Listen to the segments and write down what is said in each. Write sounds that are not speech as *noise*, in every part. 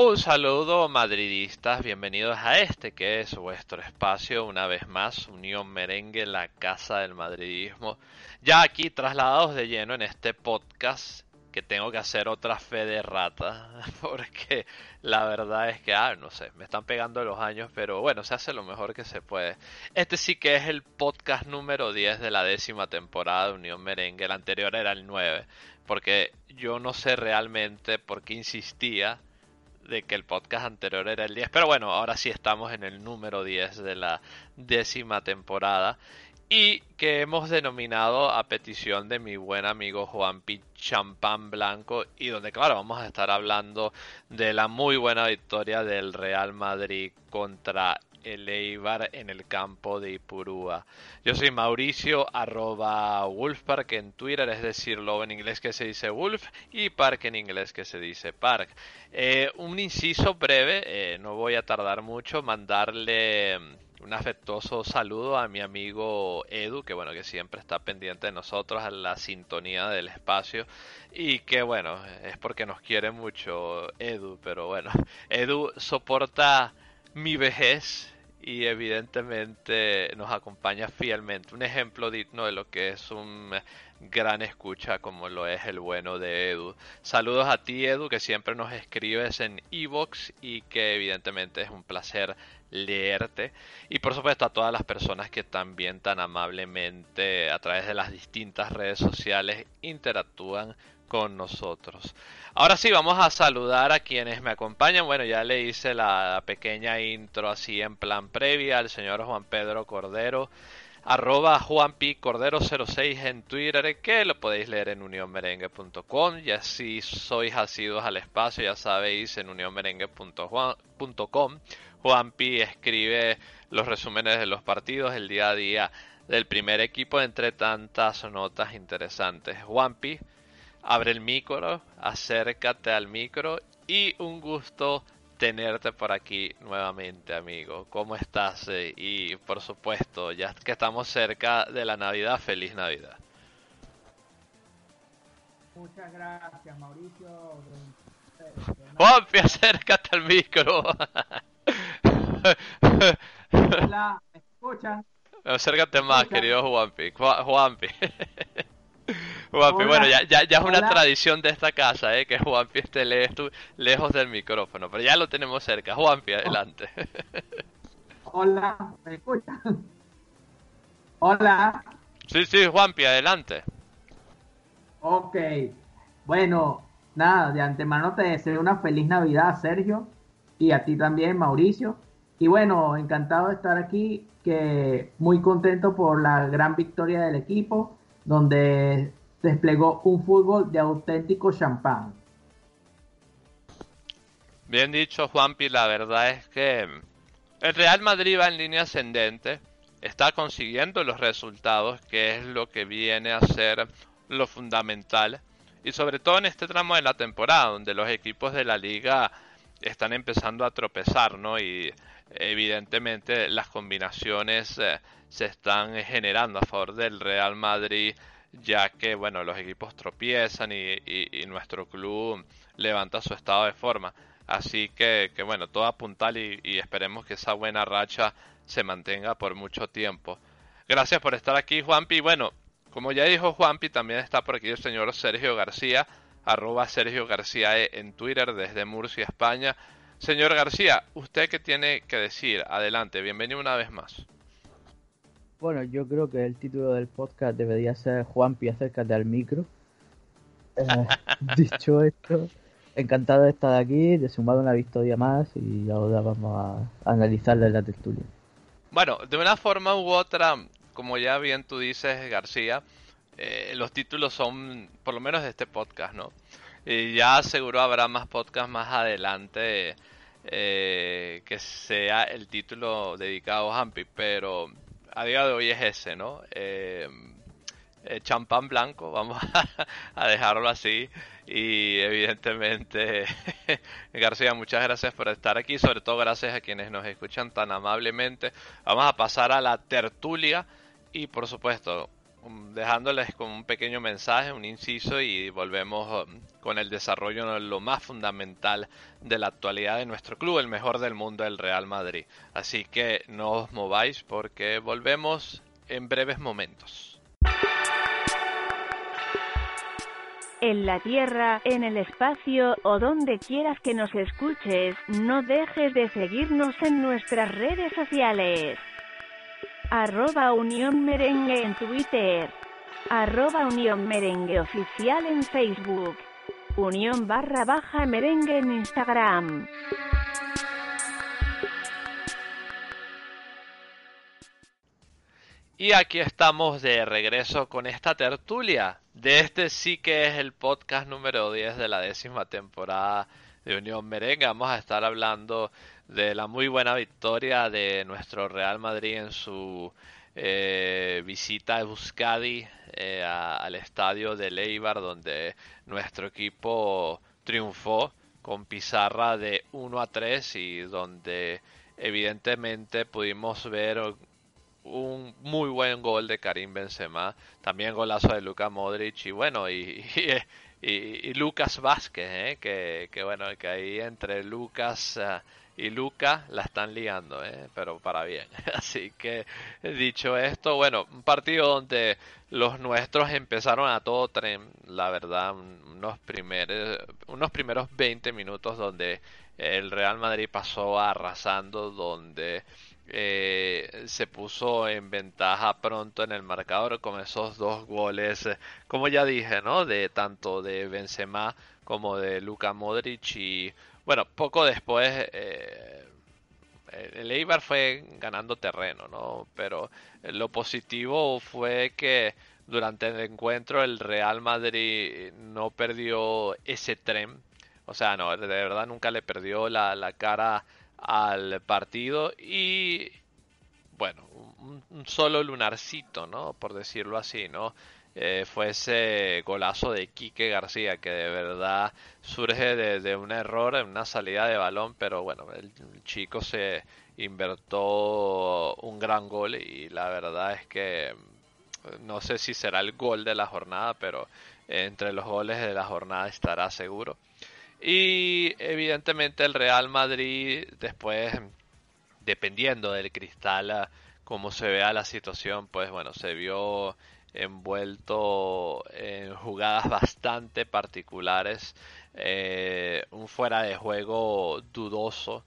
Un saludo madridistas, bienvenidos a este que es vuestro espacio, una vez más, Unión Merengue, la casa del madridismo. Ya aquí trasladados de lleno en este podcast que tengo que hacer otra fe de rata, *laughs* porque la verdad es que, ah, no sé, me están pegando los años, pero bueno, se hace lo mejor que se puede. Este sí que es el podcast número 10 de la décima temporada de Unión Merengue, el anterior era el 9, porque yo no sé realmente por qué insistía de que el podcast anterior era el 10, pero bueno, ahora sí estamos en el número 10 de la décima temporada y que hemos denominado a petición de mi buen amigo Juan P. Champán Blanco y donde claro vamos a estar hablando de la muy buena victoria del Real Madrid contra el Eibar en el campo de Ipurúa. Yo soy Mauricio, arroba Wolfpark en Twitter, es decir, lobo en inglés que se dice Wolf y Park en inglés que se dice Park. Eh, un inciso breve, eh, no voy a tardar mucho, mandarle mm, un afectuoso saludo a mi amigo Edu, que bueno, que siempre está pendiente de nosotros, a la sintonía del espacio, y que bueno, es porque nos quiere mucho Edu, pero bueno, *laughs* Edu soporta mi vejez y evidentemente nos acompaña fielmente. Un ejemplo digno de lo que es un gran escucha como lo es el bueno de Edu. Saludos a ti Edu que siempre nos escribes en Evox y que evidentemente es un placer leerte y por supuesto a todas las personas que también tan amablemente a través de las distintas redes sociales interactúan con nosotros. Ahora sí, vamos a saludar a quienes me acompañan. Bueno, ya le hice la pequeña intro así en plan previa al señor Juan Pedro Cordero, arroba juanpicordero06 en Twitter, que lo podéis leer en unionmerengue.com. Y así sois asidos al espacio, ya sabéis, en unionmerengue.com. Juanpi escribe los resúmenes de los partidos, el día a día del primer equipo, entre tantas notas interesantes. Juanpi abre el micro, acércate al micro y un gusto tenerte por aquí nuevamente, amigo. ¿Cómo estás? Eh, y por supuesto, ya que estamos cerca de la Navidad, feliz Navidad. Muchas gracias, Mauricio. Juanpi, *laughs* acércate al micro. Hola, ¿me escuchan? Acércate más, querido Juanpi. Juanpi. *laughs* Juanpi, bueno, ya, ya, ya, es una tradición de esta casa, ¿eh? que Juanpi esté lejos del micrófono, pero ya lo tenemos cerca. Juanpi, adelante. *laughs* Hola, ¿me escuchan? Hola. Sí, sí, Juanpi, adelante. Ok, bueno, nada, de antemano te deseo una feliz Navidad, Sergio, y a ti también, Mauricio. Y bueno, encantado de estar aquí, que muy contento por la gran victoria del equipo donde desplegó un fútbol de auténtico champán. Bien dicho, Juanpi, la verdad es que el Real Madrid va en línea ascendente, está consiguiendo los resultados, que es lo que viene a ser lo fundamental, y sobre todo en este tramo de la temporada, donde los equipos de la liga están empezando a tropezar, ¿no? Y evidentemente las combinaciones eh, se están generando a favor del Real Madrid ya que bueno los equipos tropiezan y, nuestro club levanta su estado de forma. Así que, que bueno todo apuntal y, y, esperemos que esa buena racha se mantenga por mucho tiempo. Gracias por estar aquí Juanpi. Bueno como ya dijo Juanpi también está por aquí el señor Sergio García arroba Sergio García e en Twitter desde Murcia España. Señor García usted qué tiene que decir adelante bienvenido una vez más bueno, yo creo que el título del podcast debería ser Juanpi, acércate al micro. Eh, *laughs* dicho esto, encantado de estar aquí, de sumar una victoria más y ahora vamos a analizarla en la tertulia. Bueno, de una forma u otra, como ya bien tú dices, García, eh, los títulos son, por lo menos de este podcast, ¿no? Y ya seguro habrá más podcasts más adelante eh, que sea el título dedicado a Hampi, pero a día de hoy es ese, ¿no? Eh, champán blanco, *laughs* vamos a dejarlo así. Y evidentemente, *laughs* García, muchas gracias por estar aquí, sobre todo gracias a quienes nos escuchan tan amablemente. Vamos a pasar a la tertulia y por supuesto, dejándoles con un pequeño mensaje, un inciso y volvemos um, con el desarrollo de lo más fundamental de la actualidad de nuestro club, el mejor del mundo, el Real Madrid. Así que no os mováis porque volvemos en breves momentos. En la Tierra, en el espacio o donde quieras que nos escuches, no dejes de seguirnos en nuestras redes sociales arroba Unión Merengue en Twitter, arroba Unión Merengue Oficial en Facebook, Unión barra baja merengue en Instagram. Y aquí estamos de regreso con esta tertulia. De este sí que es el podcast número 10 de la décima temporada de Unión Merengue. Vamos a estar hablando de la muy buena victoria de nuestro Real Madrid en su eh, visita a Euskadi eh, al estadio de Leibar donde nuestro equipo triunfó con pizarra de 1 a 3 y donde evidentemente pudimos ver un muy buen gol de Karim Benzema, también golazo de Luka Modric y bueno, y, y, Lucas Vázquez, ¿eh? que, que, bueno, que ahí entre Lucas y Luca la están liando, ¿eh? pero para bien. *laughs* Así que dicho esto, bueno, un partido donde los nuestros empezaron a todo tren, la verdad, unos primeros, unos primeros 20 minutos donde el Real Madrid pasó arrasando, donde eh, se puso en ventaja pronto en el marcador con esos dos goles, como ya dije, ¿no? De tanto de Benzema como de Luca Modric y bueno, poco después eh, el Eibar fue ganando terreno, ¿no? Pero lo positivo fue que durante el encuentro el Real Madrid no perdió ese tren. O sea, no, de verdad nunca le perdió la, la cara al partido y bueno, un, solo lunarcito, ¿no? Por decirlo así, ¿no? Eh, fue ese golazo de Quique García, que de verdad surge de, un error en una salida de balón, pero bueno, el, chico se invertó un gran gol y la verdad es que no sé si será el gol de la jornada, pero entre los goles de la jornada estará seguro. Y evidentemente el Real Madrid después, dependiendo del cristal, como se vea la situación, pues bueno, se vio envuelto en jugadas bastante particulares, eh, un fuera de juego dudoso,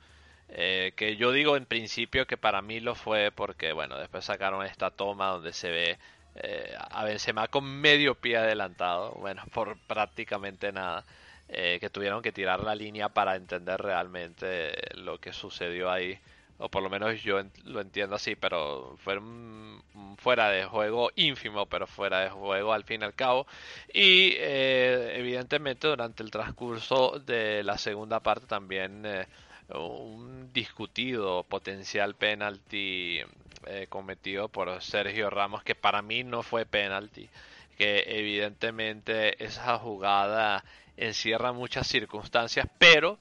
eh, que yo digo en principio que para mí lo fue porque, bueno, después sacaron esta toma donde se ve eh, a Benzema con medio pie adelantado, bueno, por prácticamente nada. que tuvieron que tirar la línea para entender realmente lo que sucedió ahí o por lo menos yo lo entiendo así, pero fue un, fuera de juego ínfimo, pero fuera de juego al fin y al cabo. Y eh, evidentemente durante el transcurso de la segunda parte también eh, un discutido potencial penalti eh, cometido por Sergio Ramos, que para mí no fue penalti, que evidentemente esa jugada encierra muchas circunstancias, pero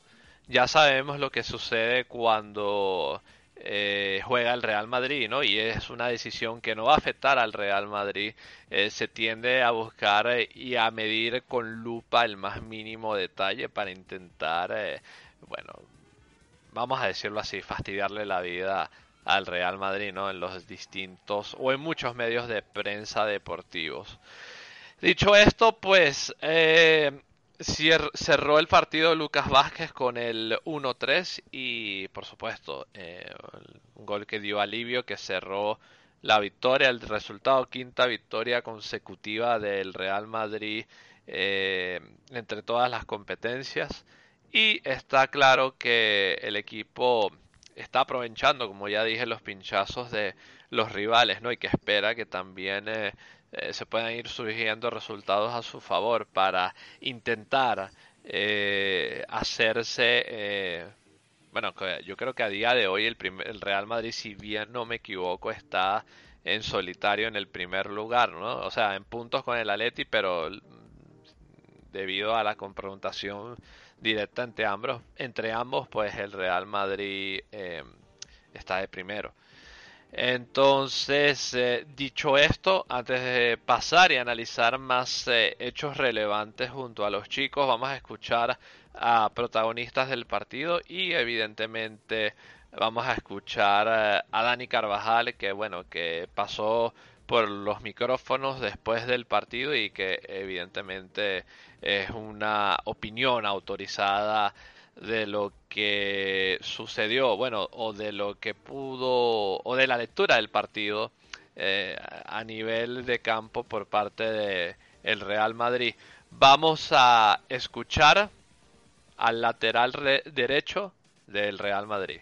ya sabemos lo que sucede cuando eh, juega el Real Madrid, ¿no? Y es una decisión que no va a afectar al Real Madrid. Eh, se tiende a buscar eh, y a medir con lupa el más mínimo detalle para intentar, bueno, vamos a decirlo así, fastidiarle la vida al Real Madrid, ¿no? En los distintos o en muchos medios de prensa deportivos. Dicho esto, pues cerró el partido Lucas Vázquez con el 1-3 y por supuesto eh, un gol que dio alivio que cerró la victoria, el resultado quinta victoria consecutiva del Real Madrid eh, entre todas las competencias y está claro que el equipo está aprovechando, como ya dije, los pinchazos de los rivales, ¿no? Y que espera que también eh, eh, se puedan ir surgiendo resultados a su favor para intentar eh, hacerse bueno, yo creo que a día de hoy el, el Real Madrid, si bien no me equivoco, está en solitario en el primer lugar, ¿no? O sea, en puntos con el Atleti, pero debido a la confrontación directa entre ambos, entre ambos pues el Real Madrid eh, está de primero. Entonces, eh, dicho esto, antes de pasar y analizar más eh, hechos relevantes junto a los chicos, vamos a escuchar a protagonistas del partido y evidentemente vamos a escuchar a Dani Carvajal que bueno que pasó por los micrófonos después del partido y que evidentemente es una opinión autorizada de lo que sucedió, bueno, o de lo que pudo, o de la lectura del partido eh, a nivel de campo por parte de el Real Madrid. Vamos a escuchar al lateral derecho del Real Madrid.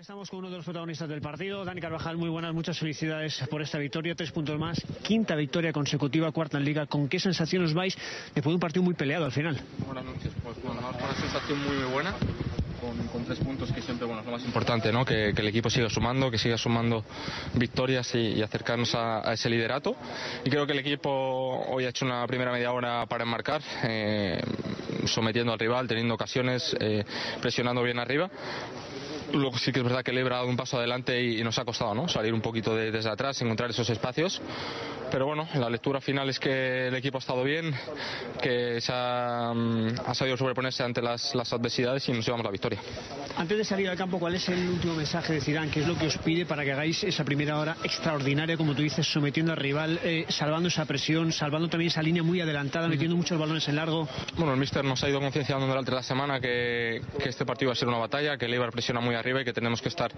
Estamos con uno de los protagonistas del partido, Dani Carvajal. Muy buenas, muchas felicidades por esta victoria. Tres puntos más, quinta victoria consecutiva, cuarta en Liga. ¿Con qué sensación os vais después de un partido muy peleado al final? Buenas noches, pues bueno, una sensación muy, muy buena. Con, tres puntos que siempre bueno, es lo más importante, ¿no? que, el equipo siga sumando, que siga sumando victorias y, acercarnos a, ese liderato. Y creo que el equipo hoy ha hecho una primera media hora para enmarcar, eh, sometiendo al rival, teniendo ocasiones, eh, presionando bien arriba. Luego sí que es verdad que Lebra ha dado un paso adelante y, nos ha costado ¿no? salir un poquito desde atrás, encontrar esos espacios. Pero bueno, la lectura final es que el equipo ha estado bien, que se ha, mm, sabido sobreponerse ante las, adversidades y nos llevamos la victoria. Antes de salir al campo, ¿cuál es el último mensaje de Zidane? ¿Qué es lo que os pide para que hagáis esa primera hora extraordinaria, como tú dices, sometiendo al rival, eh, salvando esa presión, salvando también esa línea muy adelantada, metiendo muchos balones en largo? Bueno, el míster nos ha ido concienciando durante la semana que, este partido va a ser una batalla, que el Eibar presiona muy arriba y que tenemos que estar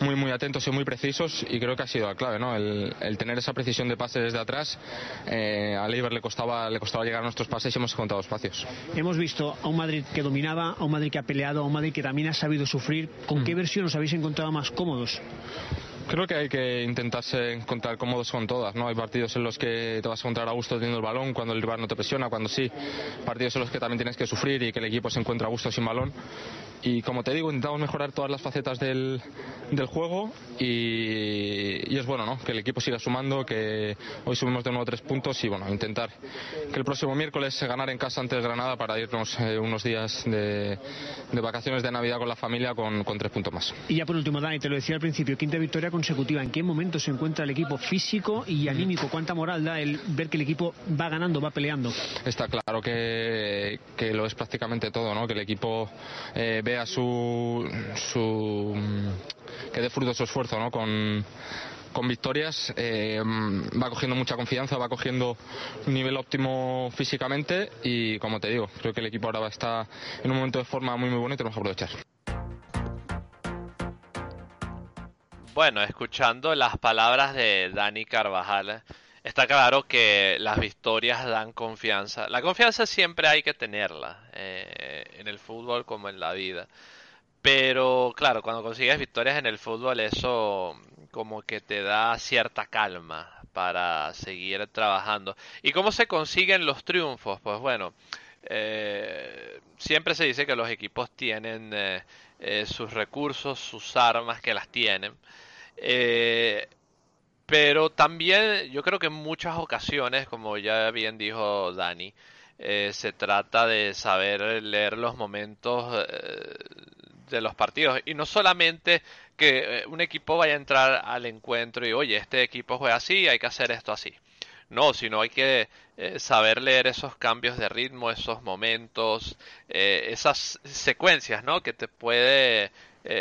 muy muy atentos y muy precisos y creo que ha sido la clave, ¿no? El, tener esa precisión de pase desde atrás. Eh, a Leiber le costaba, le costaba llegar a nuestros pases y hemos encontrado espacios. Hemos visto a un Madrid que dominaba, a un Madrid que ha peleado, a un Madrid que también ha sabido sufrir. ¿Con qué mm. versión os habéis encontrado más cómodos? Creo que hay que intentarse encontrar cómodos con todas, ¿no? Hay partidos en los que te vas a encontrar a gusto teniendo el balón, cuando el rival no te presiona, cuando sí. Partidos en los que también tienes que sufrir y que el equipo se encuentra a gusto sin balón y como te digo, intentamos mejorar todas las facetas del, del juego y, es bueno ¿no? que el equipo siga sumando, que hoy subimos de nuevo tres puntos y bueno, intentar que el próximo miércoles ganar en casa antes Granada para irnos eh, unos días de, de, vacaciones de Navidad con la familia con, con, tres puntos más. Y ya por último, Dani, te lo decía al principio, quinta victoria consecutiva. ¿En qué momento se encuentra el equipo físico y anímico? ¿Cuánta moral da el ver que el equipo va ganando, va peleando? Está claro que, que lo es prácticamente todo, ¿no? que el equipo eh, vea su, su que dé fruto su esfuerzo ¿no? con, con victorias eh, va cogiendo mucha confianza, va cogiendo un nivel óptimo físicamente y como te digo, creo que el equipo ahora está en un momento de forma muy muy bueno y tenemos que aprovechar. Bueno, escuchando las palabras de Dani Carvajal, está claro que las victorias dan confianza. La confianza siempre hay que tenerla, eh, en el fútbol como en la vida. Pero claro, cuando consigues victorias en el fútbol, eso como que te da cierta calma para seguir trabajando. ¿Y cómo se consiguen los triunfos? Pues bueno, eh, siempre se dice que los equipos tienen eh, sus recursos, sus armas, que las tienen. Pero también yo creo que en muchas ocasiones, como ya bien dijo Dani, eh, se trata de saber leer los momentos eh, de los partidos y no solamente que eh, un equipo vaya a entrar al encuentro y oye, este equipo juega así, hay que hacer esto así. No, sino hay que saber leer esos cambios de ritmo, esos momentos, esas secuencias, ¿no? Que te puede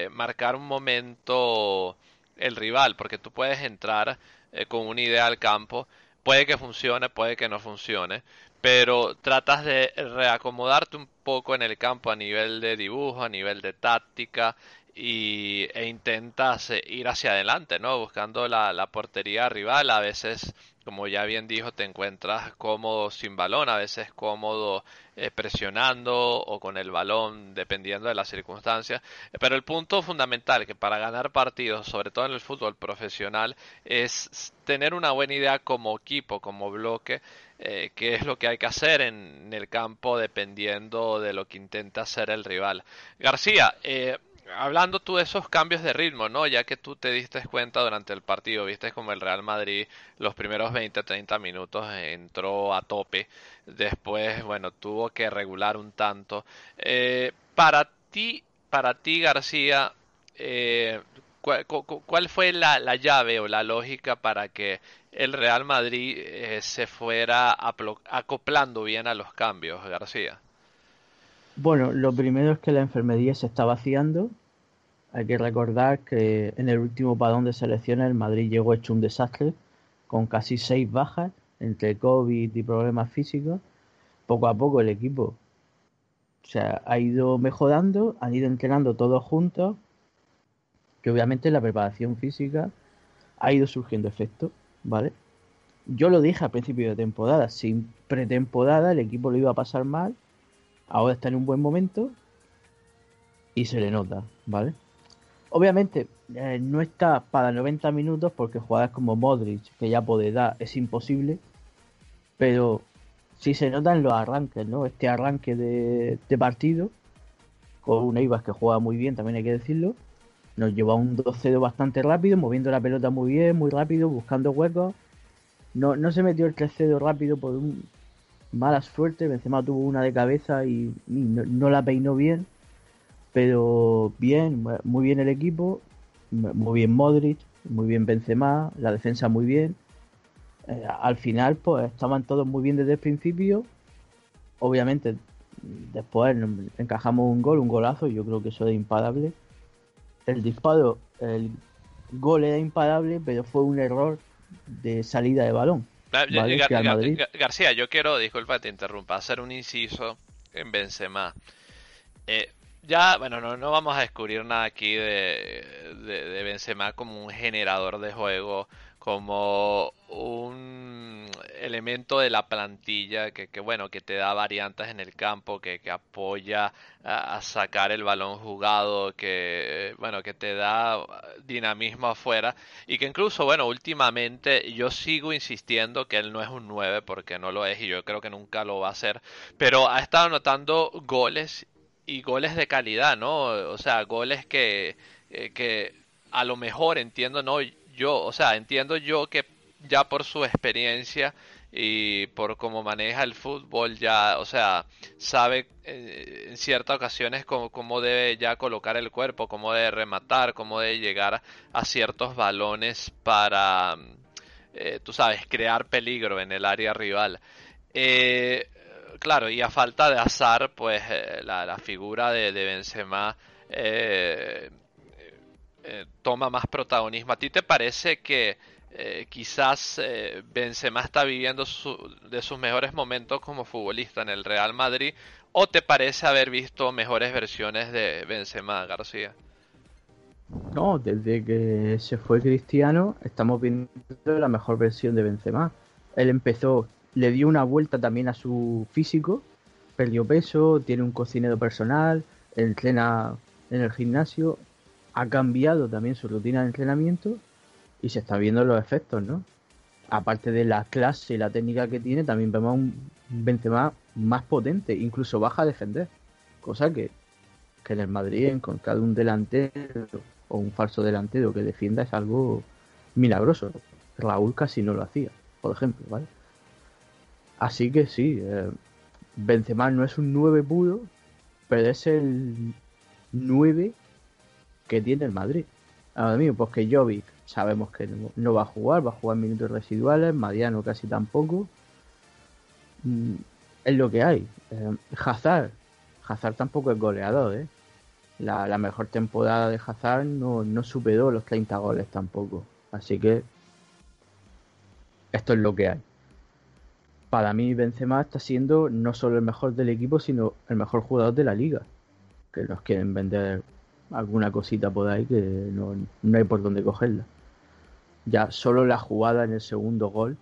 marcar un momento el rival, porque tú puedes entrar eh, con una idea al campo, puede que funcione, puede que no funcione, pero tratas de reacomodarte un poco en el campo a nivel de dibujo, a nivel de táctica y, e intentas ir hacia adelante, ¿no? Buscando la, la portería rival. A veces, como ya bien dijo, te encuentras cómodo sin balón, a veces cómodo eh, presionando o con el balón, dependiendo de las circunstancias. Pero el punto fundamental que para ganar partidos, sobre todo en el fútbol profesional, es tener una buena idea como equipo, como bloque, eh, qué es lo que hay que hacer en, el campo dependiendo de lo que intenta hacer el rival. García, eh, hablando tú de esos cambios de ritmo, ¿no? Ya que tú te diste cuenta durante el partido, viste como el Real Madrid los primeros 20, 30 minutos entró a tope, después, bueno, tuvo que regular un tanto. Eh, para ti, para ti, García, eh, ¿cuál, fue la, la, llave o la lógica para que el Real Madrid eh, se fuera acoplando bien a los cambios, García? Bueno, lo primero es que la enfermería se está vaciando. Hay que recordar que en el último padrón de selecciones el Madrid llegó hecho un desastre, con casi seis bajas entre COVID y problemas físicos. Poco a poco el equipo se ha ido mejorando, han ido entrenando todos juntos, que obviamente la preparación física ha ido surgiendo efecto, ¿vale? Yo lo dije a principio de temporada, sin pretemporada el equipo lo iba a pasar mal ahora está en un buen momento y se le nota, ¿vale? Obviamente eh, no está para 90 minutos porque jugadas como Modric, que ya por edad es imposible, pero sí se notan los arranques, ¿no? Este arranque de, partido con un Eivas que juega muy bien, también hay que decirlo, nos llevó a un 2-0 bastante rápido, moviendo la pelota muy bien, muy rápido, buscando huecos. No, no se metió el 3-0 rápido por un, mala suerte, Benzema tuvo una de cabeza y, no, la peinó bien, pero bien, muy bien el equipo, muy bien Modric, muy bien Benzema, la defensa muy bien. Eh, al final, pues estaban todos muy bien desde el principio. Obviamente, después encajamos un gol, un golazo, yo creo que eso es imparable. El disparo, el gol era imparable, pero fue un error de salida de balón. García, yo quiero, disculpa, te interrumpa, hacer un inciso en Benzema. Eh, ya, bueno, no, no vamos a descubrir nada aquí de, de, de Benzema como un generador de juego como un elemento de la plantilla que, que, bueno que te da variantes en el campo que, que apoya a, sacar el balón jugado que bueno que te da dinamismo afuera y que incluso bueno últimamente yo sigo insistiendo que él no es un 9 porque no lo es y yo creo que nunca lo va a ser pero ha estado anotando goles y goles de calidad no o sea goles que eh, que a lo mejor entiendo no yo, o sea, entiendo yo que ya por su experiencia y por cómo maneja el fútbol ya, o sea, sabe eh, en ciertas ocasiones cómo, debe ya colocar el cuerpo, cómo debe rematar, cómo debe llegar a ciertos balones para, eh, tú sabes, crear peligro en el área rival. Eh, claro, y a falta de azar, pues la, figura de, Benzema toma más protagonismo. ¿A ti te parece que eh, quizás eh, Benzema está viviendo de sus mejores momentos como futbolista en el Real Madrid o te parece haber visto mejores versiones de Benzema García? No, desde que se fue Cristiano estamos viendo la mejor versión de Benzema. Él empezó, le dio una vuelta también a su físico, perdió peso, tiene un cocinero personal, entrena en el gimnasio, ha cambiado también su rutina de entrenamiento y se está viendo los efectos, ¿no? Aparte de la clase y la técnica que tiene, también vemos un Benzema más potente, incluso baja a defender, cosa que, en el Madrid encontrar un delantero o un falso delantero que defienda es algo milagroso. Raúl casi no lo hacía, por ejemplo, ¿vale? Así que sí, eh, Benzema no es un 9 puro, pero es el 9 que tiene el Madrid. Ahora mismo, pues que Jovic sabemos que no, va a jugar, va a jugar minutos residuales, Mariano casi tampoco. Mm, es lo que hay. Eh, Hazard, Hazard tampoco es goleador, ¿eh? La, mejor temporada de Hazard no, no superó los 30 goles tampoco. Así que esto es lo que hay. Para mí Benzema está siendo no solo el mejor del equipo, sino el mejor jugador de la liga. Que los quieren vender alguna cosita por ahí que no, no hay por dónde cogerla. Ya solo la jugada en el segundo gol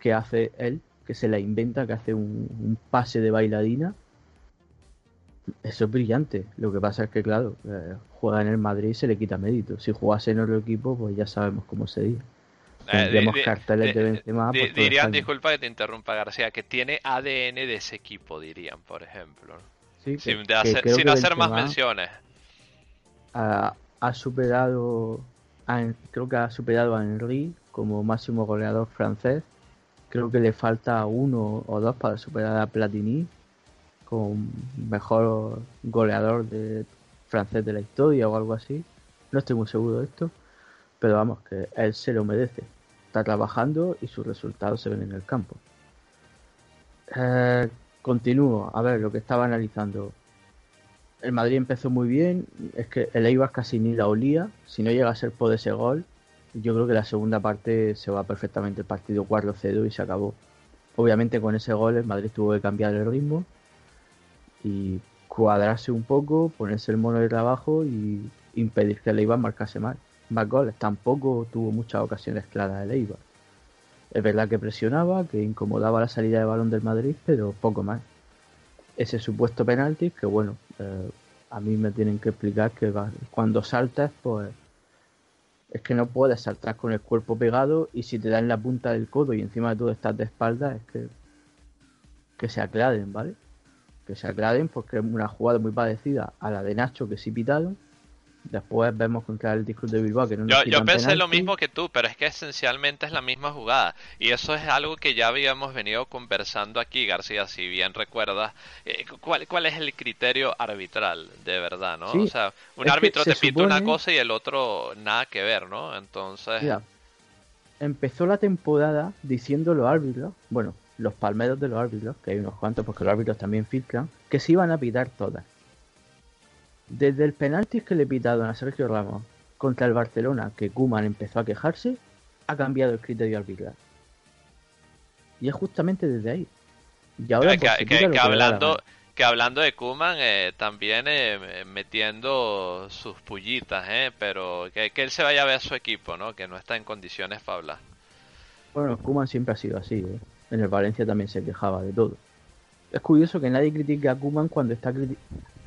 que hace él, que se la inventa, que hace un, pase de bailadina. Eso es brillante. Lo que pasa es que, claro, eh, juega en el Madrid y se le quita mérito. Si jugase en otro equipo, pues ya sabemos cómo sería. Tendríamos eh, carteles de, Benzema. dirían, disculpa que te interrumpa García, que tiene ADN de ese equipo, dirían, por ejemplo. sin, sin hacer más menciones. Ha, ha superado creo que ha superado a Henry como máximo goleador francés. Creo que le falta uno o dos para superar a Platini como mejor goleador de francés de la historia o algo así. No estoy muy seguro de esto, pero vamos, que él se lo merece. Está trabajando y sus resultados se ven en el campo. Eh, continúo, a ver lo que estaba analizando el Madrid empezó muy bien, es que el Eibar casi ni la olía, si no llega a ser por ese gol, yo creo que la segunda parte se va perfectamente el partido 4-0 y se acabó. Obviamente con ese gol el Madrid tuvo que cambiar el ritmo y cuadrarse un poco, ponerse el mono de trabajo y impedir que el Eibar marcase más, más goles. Tampoco tuvo muchas ocasiones claras el Eibar. Es verdad que presionaba, que incomodaba la salida de balón del Madrid, pero poco más ese supuesto penalti, que bueno, eh, a mí me tienen que explicar que cuando saltas, pues es que no puedes saltar con el cuerpo pegado y si te dan la punta del codo y encima de todo estás de espalda, es que, que se aclaren, ¿vale? Que se aclaren porque es una jugada muy parecida a la de Nacho que sí pitaron Después vemos contra el Disco de Bilbao que no Yo, yo pensé lo mismo que tú, pero es que esencialmente es la misma jugada. Y eso es algo que ya habíamos venido conversando aquí, García, si bien recuerdas. Eh, ¿cuál, ¿Cuál es el criterio arbitral, de verdad, no? o sea, un árbitro te pita una cosa y el otro nada que ver, ¿no? Entonces... empezó la temporada diciendo los árbitros, bueno, los palmeros de los árbitros, que hay unos cuantos porque los árbitros también filtran, que se iban a pitar todas desde el penalti que le pitaron a Sergio Ramos contra el Barcelona, que Kuman empezó a quejarse, ha cambiado el criterio arbitral. Y es justamente desde ahí. Y ahora que, que, hablando, que hablando de Kuman, eh, también eh, metiendo sus pullitas, eh, pero que, él se vaya a ver a su equipo, ¿no? que no está en condiciones para hablar. Bueno, Kuman siempre ha sido así. ¿eh? En el Valencia también se quejaba de todo. Es curioso que nadie critique a Kuman cuando está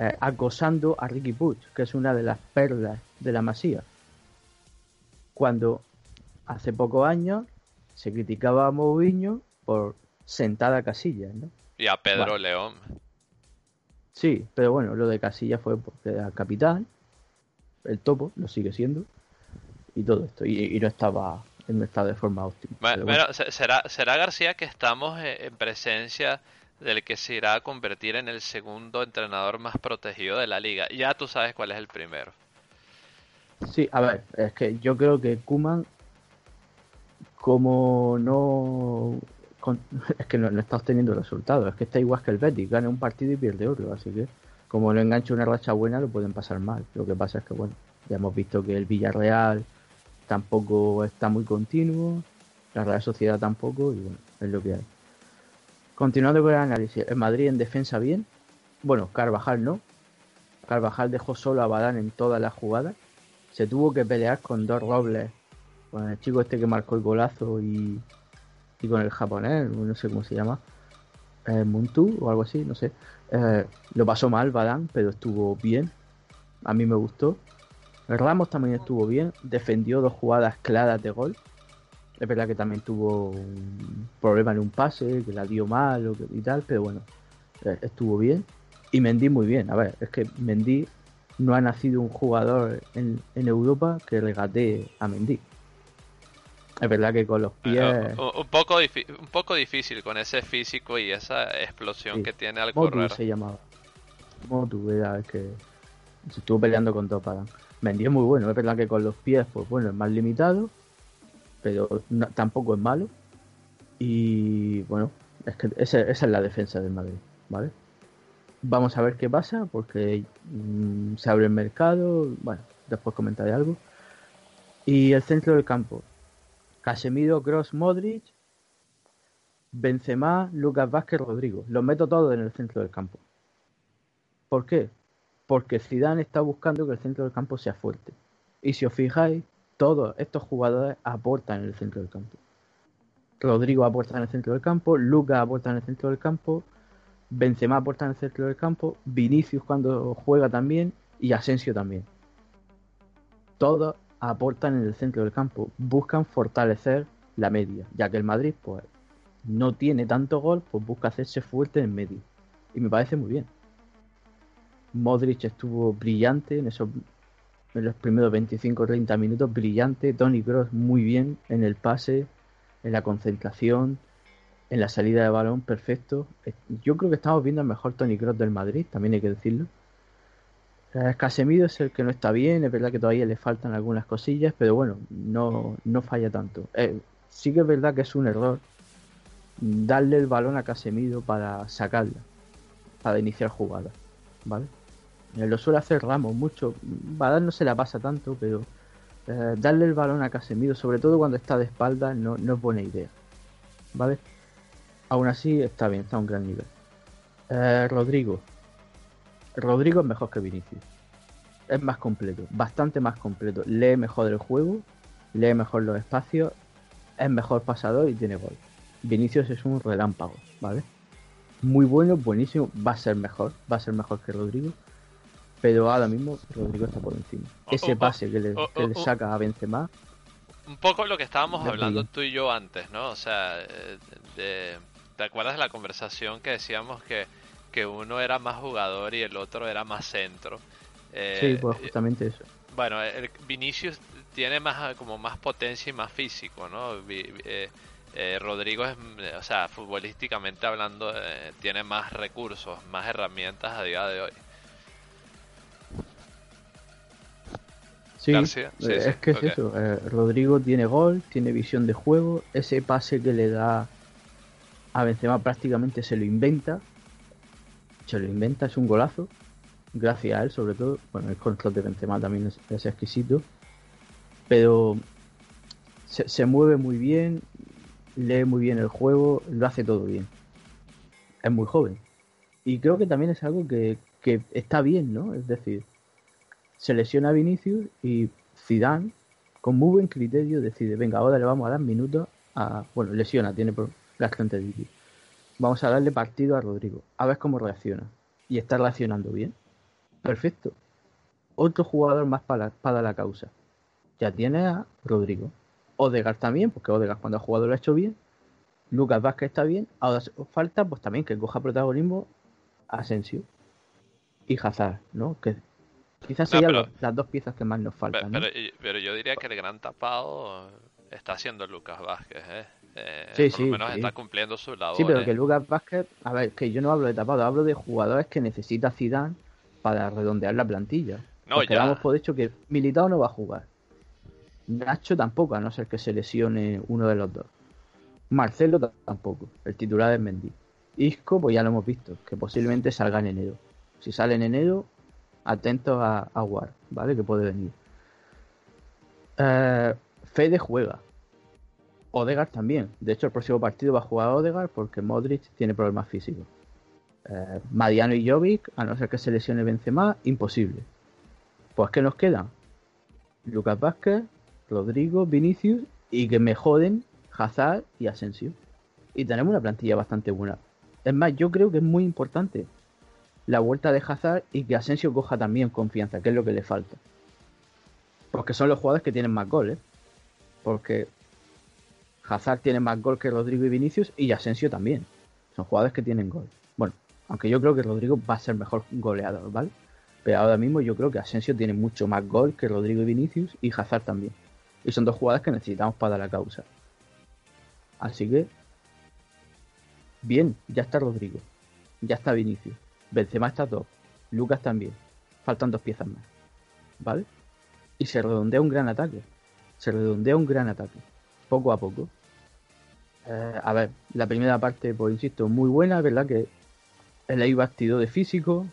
eh, acosando a Ricky Puig, que es una de las perlas de la Masía. Cuando hace pocos años se criticaba a Mourinho por sentada Casillas, ¿no? Y a Pedro León. Sí, pero bueno, lo de Casillas fue porque era capitán, el topo, lo sigue siendo, y todo esto, y, no estaba en estado de forma óptima. Bueno, ¿será, ¿será García que estamos en presencia del que se irá a convertir en el segundo entrenador más protegido de la liga. Ya tú sabes cuál es el primero. Sí, a ver, es que yo creo que Kuman, como no. *laughs* es que no, está obteniendo resultados, es que está igual que el Betis, gana un partido y pierde otro, así que como no engancha una racha buena, lo pueden pasar mal. Lo que pasa es que, bueno, ya hemos visto que el Villarreal tampoco está muy continuo, la Real Sociedad tampoco, y bueno, es lo que hay. Continuando con el análisis, el Madrid en defensa bien. Bueno, Carvajal no. Carvajal dejó solo a Badán en todas las jugadas. Se tuvo que pelear con dos robles. Con el chico este que marcó el golazo y, y con el japonés, no sé cómo se llama. Eh, Muntu o algo así, no sé. Eh, lo pasó mal Badán, pero estuvo bien. A mí me gustó. Ramos también estuvo bien. Defendió dos jugadas claras de gol. Es verdad que también tuvo un problema en un pase, que la dio mal y tal, pero bueno, eh, estuvo bien. Y Mendy muy bien. A ver, es que Mendy no ha nacido un jugador en, Europa que regatee a Mendy. Es verdad que con los pies. un, poco un poco difícil con ese físico y esa explosión que tiene al Motu se llamaba. Motu era que se estuvo peleando con Topadan. Mendy es muy bueno, es verdad que con los pies, pues bueno, es más limitado pero tampoco es malo. Y bueno, es que esa, es la defensa del Madrid, ¿vale? Vamos a ver qué pasa, porque mm, se abre el mercado, bueno, después comentaré algo. Y el centro del campo, Casemiro, Gross, Modric, Benzema, Lucas Vázquez, Rodrigo. Los meto todos en el centro del campo. ¿Por qué? porque Zidane está buscando que el centro del campo sea fuerte. Y si os fijáis, todos estos jugadores aportan en el centro del campo. Rodrigo aporta en el centro del campo, Lucas aporta en el centro del campo, Benzema aporta en el centro del campo, Vinicius cuando juega también y Asensio también. Todos aportan en el centro del campo, buscan fortalecer la media, ya que el Madrid pues no tiene tanto gol, pues busca hacerse fuerte en medio. Y me parece muy bien. Modric estuvo brillante en esos en los primeros 25 o 30 minutos, brillante. Tony Cross muy bien en el pase, en la concentración, en la salida de balón, perfecto. Yo creo que estamos viendo el mejor Tony Cross del Madrid, también hay que decirlo. Eh, Casemiro es el que no está bien, es verdad que todavía le faltan algunas cosillas, pero bueno, no, no falla tanto. Eh, sí que es verdad que es un error darle el balón a Casemiro para sacarla, para iniciar jugada, ¿vale? Eh, lo suele hacer Ramos mucho, Badal no se la pasa tanto, pero darle el balón a Casemiro, sobre todo cuando está de espalda, no, no es buena idea, ¿vale? Aún así está bien, está a un gran nivel. Rodrigo, Rodrigo es mejor que Vinicius. Es más completo, bastante más completo. Lee mejor el juego, lee mejor los espacios, es mejor pasador y tiene gol. Vinicius es un relámpago, ¿vale? Muy bueno, buenísimo, va a ser mejor, va a ser mejor que Rodrigo. Pero ahora mismo Rodrigo está por encima. Ese pase que le, que le saca a Benzema. Un poco lo que estábamos hablando tú y yo antes, ¿no? O sea, eh, ¿te acuerdas de la conversación que decíamos que que uno era más jugador y el otro era más centro. Eh, sí, pues justamente eso. Bueno, el Vinicius tiene más como más potencia y más físico, ¿no? Eh, eh, Rodrigo es, o sea, futbolísticamente hablando, tiene más recursos, más herramientas a día de hoy. Sí, es que es eso. Rodrigo tiene gol, tiene visión de juego. Ese pase que le da a Benzema prácticamente se lo inventa se lo inventa, es un golazo. Gracias a él, sobre todo. Bueno, el control de Benzema también es, exquisito. Pero se, mueve muy bien, lee muy bien el juego, lo hace todo bien. Es muy joven. Y creo que también es algo que, está bien, ¿no? Es decir, se lesiona a Vinicius y Zidane, con muy buen criterio, decide, venga, ahora le vamos a dar minutos a... Bueno, lesiona, tiene gente de Vamos a darle partido a Rodrigo, a ver cómo reacciona. Y está reaccionando bien. Perfecto. Otro jugador más para, para la causa. Ya tiene a Rodrigo. Odegar también, porque Odegar cuando ha jugado lo ha hecho bien. Lucas Vázquez está bien. Ahora falta pues también que coja protagonismo Asensio y Hazard, ¿no? Que quizás sean las dos piezas que más nos faltan. Pero, pero, yo diría que el gran tapado está haciendo Lucas Vázquez, ¿eh? Eh, sí, sí, menos está cumpliendo su labor. Sí, pero que Lucas Vázquez, a ver, que yo no hablo de tapado, hablo de jugadores que necesita Zidane para redondear la plantilla. No, Porque ya. damos por hecho que Militao no va a jugar. Nacho tampoco, a no ser que se lesione uno de los dos. Marcelo tampoco. El titular es Mendy. Isco, pues ya lo hemos visto, que posiblemente salga en enero. Si sale en enero, atentos a, a War, ¿vale? Que puede venir. Eh, Fede juega. Odegaard también. De hecho, el próximo partido va a jugar Odegaard porque Modric tiene problemas físicos. Eh, Mariano y Jovic, a no ser que se lesione Benzema, imposible. Pues que nos quedan Lucas Vázquez, Rodrigo, Vinicius y que me joden Hazard y Asensio. Y tenemos una plantilla bastante buena. Es más, yo creo que es muy importante la vuelta de Hazard y que Asensio coja también confianza, que es lo que le falta. Porque son los jugadores que tienen más goles. Porque Hazard tiene más gol que Rodrigo y Vinicius y Asensio también. Son jugadores que tienen gol. Bueno, aunque yo creo que Rodrigo va a ser mejor goleador, ¿vale? Pero ahora mismo yo creo que Asensio tiene mucho más gol que Rodrigo y Vinicius y Hazard también. Y son dos jugadores que necesitamos para la causa. Así que, bien, ya está Rodrigo. Ya está Vinicius. Benzema está dos. Lucas también. Faltan dos piezas más. ¿Vale? Y se redondea un gran ataque. Se redondea un gran ataque poco a poco. Eh, a ver, la primera parte, pues insisto, muy buena, verdad que el Eibar tiró de físico.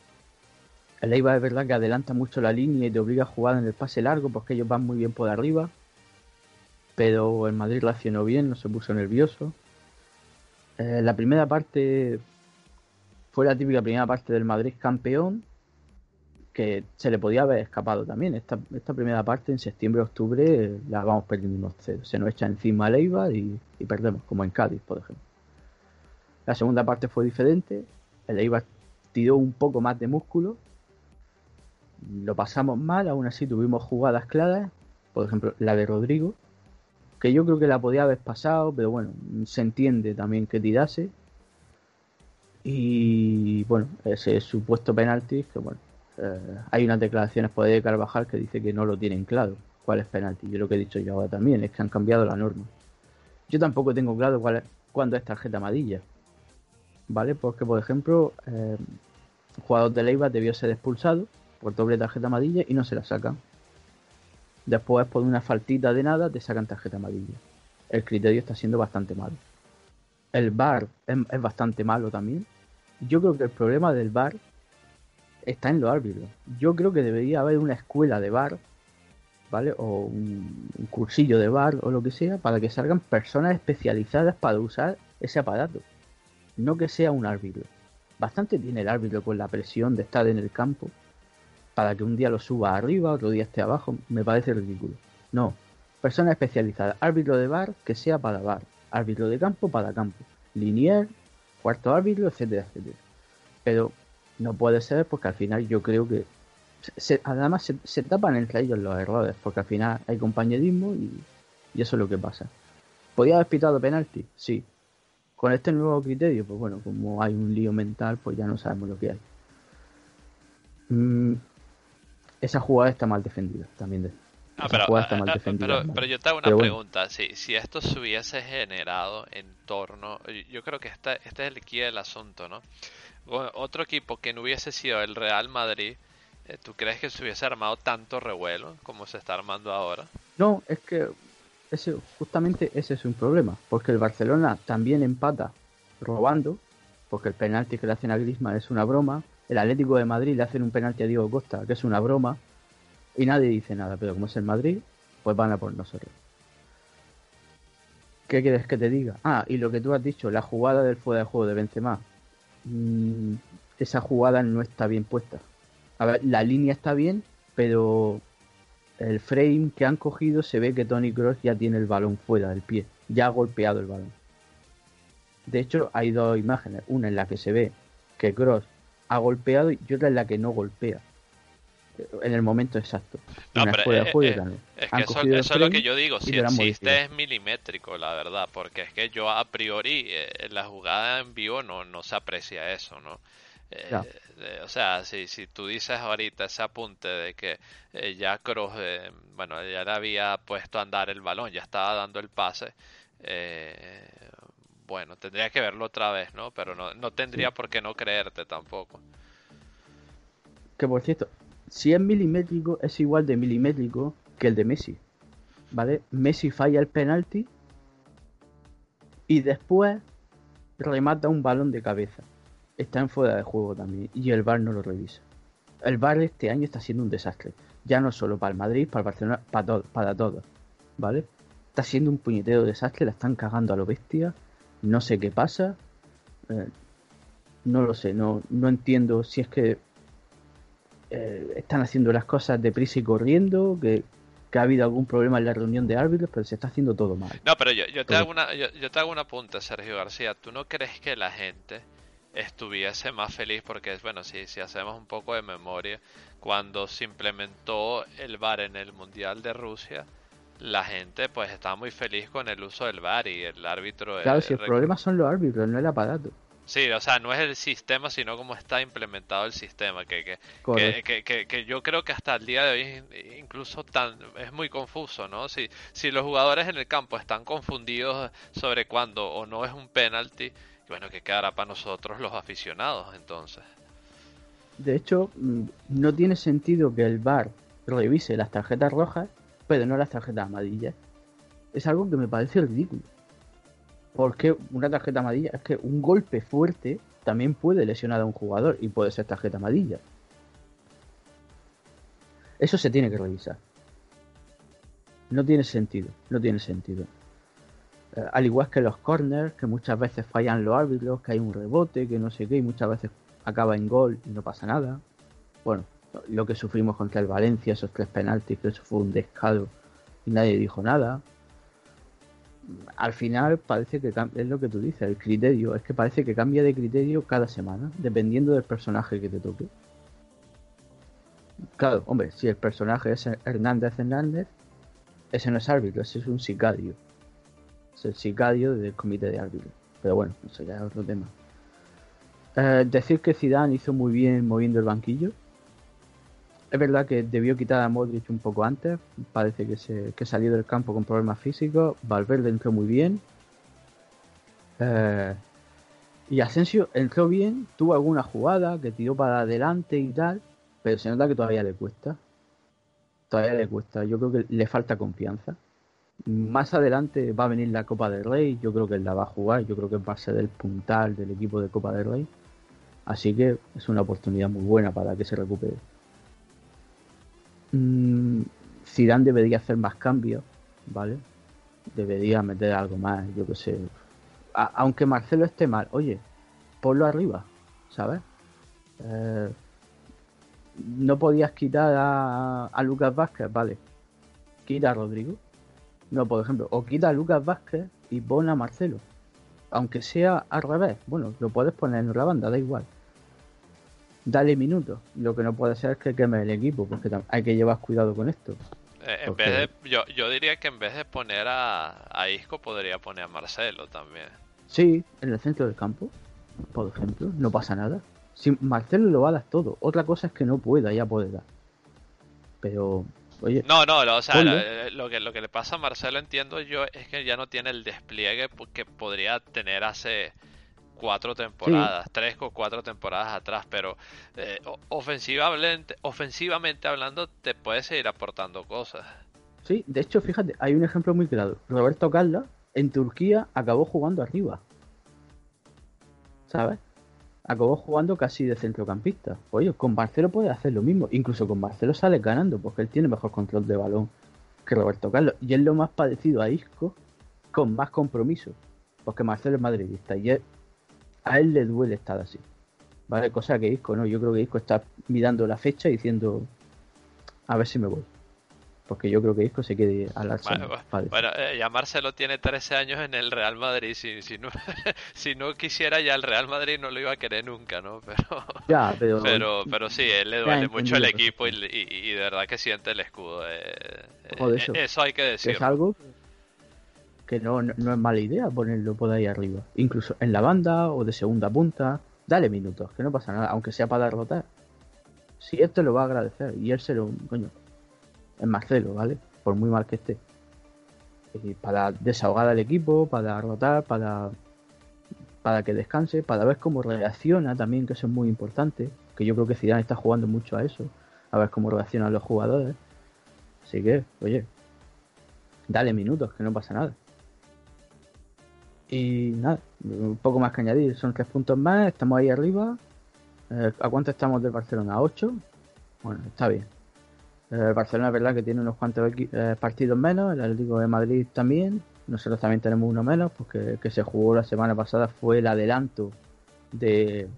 El Eibar es verdad que adelanta mucho la línea y te obliga a jugar en el pase largo porque ellos van muy bien por arriba. Pero el Madrid reaccionó bien, no se puso nervioso. Eh, la primera parte fue la típica primera parte del Madrid campeón, que se le podía haber escapado también. Esta, esta primera parte en septiembre-octubre la vamos perdiendo unos cero. Se nos echa encima Leiva y, y perdemos, como en Cádiz, por ejemplo. La segunda parte fue diferente. El Eibar tiró un poco más de músculo. Lo pasamos mal, aún así tuvimos jugadas claras. Por ejemplo, la de Rodrigo, que yo creo que la podía haber pasado, pero bueno, se entiende también que tirase. Y bueno, ese supuesto penalti, que bueno, eh, hay unas declaraciones por ahí de Carvajal que dice que no lo tienen claro cuál es penalti. Yo lo que he dicho yo ahora también es que han cambiado la norma. Yo tampoco tengo claro cuál es, cuándo es tarjeta amarilla. ¿Vale? Porque, por ejemplo, eh, jugador de Leiva debió ser expulsado por doble tarjeta amarilla y no se la sacan. Después, por una faltita de nada, te sacan tarjeta amarilla. El criterio está siendo bastante malo. El VAR es, bastante malo también. Yo creo que el problema del VAR está en los árbitros. Yo creo que debería haber una escuela de VAR, ¿vale? O un, cursillo de VAR o lo que sea, para que salgan personas especializadas para usar ese aparato. No que sea un árbitro. Bastante tiene el árbitro con la presión de estar en el campo para que un día lo suba arriba, otro día esté abajo. Me parece ridículo. No. Persona especializada. Árbitro de bar que sea para bar. Árbitro de campo para campo. Linier, cuarto árbitro, etcétera, etcétera. Pero no puede ser porque al final yo creo que se, además se, se, tapan entre ellos los errores porque al final hay compañerismo y, eso es lo que pasa. ¿Podía haber pitado penalti? Sí. Con este nuevo criterio, pues bueno, como hay un lío mental, pues ya no sabemos lo que hay. Mm, esa jugada está mal defendida también. De, ah, pero, mal defendida, pero, pero, yo te hago una pero pregunta. Bueno. Si, si esto se hubiese generado en torno. Yo creo que este, este es el key del asunto, ¿no? Otro equipo que no hubiese sido el Real Madrid, eh, ¿tú crees que se hubiese armado tanto revuelo como se está armando ahora? No, es que ese, justamente ese es un problema, porque el Barcelona también empata robando, porque el penalti que le hacen a Griezmann es una broma, el Atlético de Madrid le hacen un penalti a Diego Costa, que es una broma, y nadie dice nada, pero como es el Madrid, pues van a por nosotros. ¿Qué quieres que te diga? Ah, y lo que tú has dicho, la jugada del fuera de juego de Benzema. Mmm, esa jugada no está bien puesta. A ver, la línea está bien, pero el frame que han cogido se ve que Tony Cross ya tiene el balón fuera del pie, ya ha golpeado el balón. De hecho, hay dos imágenes, una en la que se ve que Cross ha golpeado y otra en la que no golpea. En el momento exacto. No, pero es, es, es, que eso, eso es lo que yo digo. Si el chiste es milimétrico, la verdad. Porque es que yo a priori eh, en la jugada en vivo no, no se aprecia eso, ¿no? Eh, eh, o sea, si, si tú dices ahorita ese apunte de que eh, ya eh, bueno, ya le había puesto a andar el balón, ya estaba dando el pase, bueno, tendría que verlo otra vez, ¿no? Pero no, no tendría sí. por qué no creerte tampoco. Que por cierto, si es milimétrico, es igual de milimétrico que el de Messi, ¿vale? Messi falla el penalti y después remata un balón de cabeza está en fuera de juego también y el VAR no lo revisa. El VAR este año está siendo un desastre. Ya no solo para el Madrid, para el Barcelona, para todos. ¿Vale? Está siendo un puñetero desastre, la están cagando a lo bestia. No sé qué pasa. Eh, no lo sé, no, no entiendo si es que eh, están haciendo las cosas deprisa y corriendo, que, que, ha habido algún problema en la reunión de árbitros, pero se está haciendo todo mal. No, pero yo, yo te, hago una, yo, yo te hago una punta, Sergio García. ¿Tú no crees que la gente estuviese más feliz porque bueno si, si hacemos un poco de memoria cuando se implementó el VAR en el mundial de Rusia la gente pues estaba muy feliz con el uso del VAR y el árbitro claro el, si el problema son los árbitros no el aparato Sí, o sea, no es el sistema, sino cómo está implementado el sistema, que, que, que, que, que, yo creo que hasta el día de hoy incluso tan, es muy confuso, ¿no? Si, si los jugadores en el campo están confundidos sobre cuándo o no es un penalti, bueno, que quedará para nosotros los aficionados entonces. De hecho, no tiene sentido que el VAR revise las tarjetas rojas, pero no las tarjetas amarillas. Es algo que me parece ridículo. Porque una tarjeta amarilla es que un golpe fuerte también puede lesionar a un jugador y puede ser tarjeta amarilla. Eso se tiene que revisar. No tiene sentido, no tiene sentido. Eh, al igual que los corners, que muchas veces fallan los árbitros, que hay un rebote, que no sé qué, y muchas veces acaba en gol y no pasa nada. Bueno, lo que sufrimos contra el Valencia, esos tres penaltis, que eso fue un descaro y nadie dijo nada. Al final parece que es lo que tú dices, el criterio, es que parece que cambia de criterio cada semana, dependiendo del personaje que te toque. Claro, hombre, si el personaje es Hernández Hernández, ese no es árbitro, ese es un sicario. Es el sicario del comité de árbitros. Pero bueno, eso ya es otro tema. Eh, decir que Zidane hizo muy bien moviendo el banquillo. Es verdad que debió quitar a Modric un poco antes. Parece que, se, que salió del campo con problemas físicos. Valverde entró muy bien. Eh, y Asensio entró bien, tuvo alguna jugada que tiró para adelante y tal, pero se nota que todavía le cuesta. Todavía le cuesta. Yo creo que le falta confianza. Más adelante va a venir la Copa del Rey, yo creo que él la va a jugar, yo creo que va a ser el puntal del equipo de Copa del Rey. Así que es una oportunidad muy buena para que se recupere. Mm, Zidane debería hacer más cambios, ¿vale? Debería meter algo más, yo que sé. aunque Marcelo esté mal, oye, ponlo arriba, ¿sabes? Eh, no podías quitar a, a Lucas Vázquez, vale. Quita a Rodrigo no, por ejemplo, o quita a Lucas Vázquez y pone a Marcelo. Aunque sea al revés. Bueno, lo puedes poner en la banda, da igual. Dale minutos. Lo que no puede ser es que queme el equipo, porque hay que llevar cuidado con esto. Eh, en vez de, yo, yo diría que en vez de poner a, a Isco, podría poner a Marcelo también. Sí, en el centro del campo, por ejemplo, no pasa nada. Si Marcelo lo va a dar todo. Otra cosa es que no pueda, ya puede dar. Pero no, no, o sea, eh, lo, que, lo que le pasa a Marcelo, entiendo yo, es que ya no tiene el despliegue que podría tener hace cuatro temporadas, tres o cuatro temporadas atrás, pero eh, ofensivamente, ofensivamente hablando, te puede seguir aportando cosas. Sí, de hecho, fíjate, hay un ejemplo muy claro. Roberto Carlos en Turquía acabó jugando arriba. ¿Sabes? acabó jugando casi de centrocampista. Oye, con Marcelo puede hacer lo mismo. Incluso con Marcelo sale ganando porque él tiene mejor control de balón que Roberto Carlos. Y es lo más parecido a Isco con más compromiso. Porque Marcelo es madridista y a él le duele estar así. ¿Vale? Cosa que Isco no. Yo creo que Isco está mirando la fecha y diciendo a ver si me voy porque yo creo que Isco se quede al Arsenal. Bueno, eh, ya Marcelo tiene 13 años en el Real Madrid. Si, si, no, *laughs* si no quisiera ya el Real Madrid no lo iba a querer nunca, ¿no? *laughs* Pero, ya, pero, pero, sí, él le duele mucho el equipo y, y, de verdad que siente el escudo. Eh, eh eso. eso. hay que decir. Es algo que no, no, es mala idea ponerlo por ahí arriba. Incluso en la banda o de segunda punta. Dale minutos, que no pasa nada, aunque sea para derrotar. Si esto lo va a agradecer y él se lo. Coño, es Marcelo, ¿vale? Por muy mal que esté. Para desahogar al equipo, para rotar, para, para que descanse, para ver cómo reacciona también, que eso es muy importante. Que yo creo que Zidane está jugando mucho a eso, a ver cómo reaccionan los jugadores. Así que, oye, dale minutos, que no pasa nada. Y nada, un poco más que añadir, son tres puntos más, estamos ahí arriba. Eh, ¿A cuánto estamos del Barcelona? ¿A 8? Bueno, está bien. El Barcelona es verdad que tiene unos cuantos eh, partidos menos, el Atlético de Madrid también. Nosotros también tenemos uno menos, porque que se jugó la semana pasada fue el adelanto de,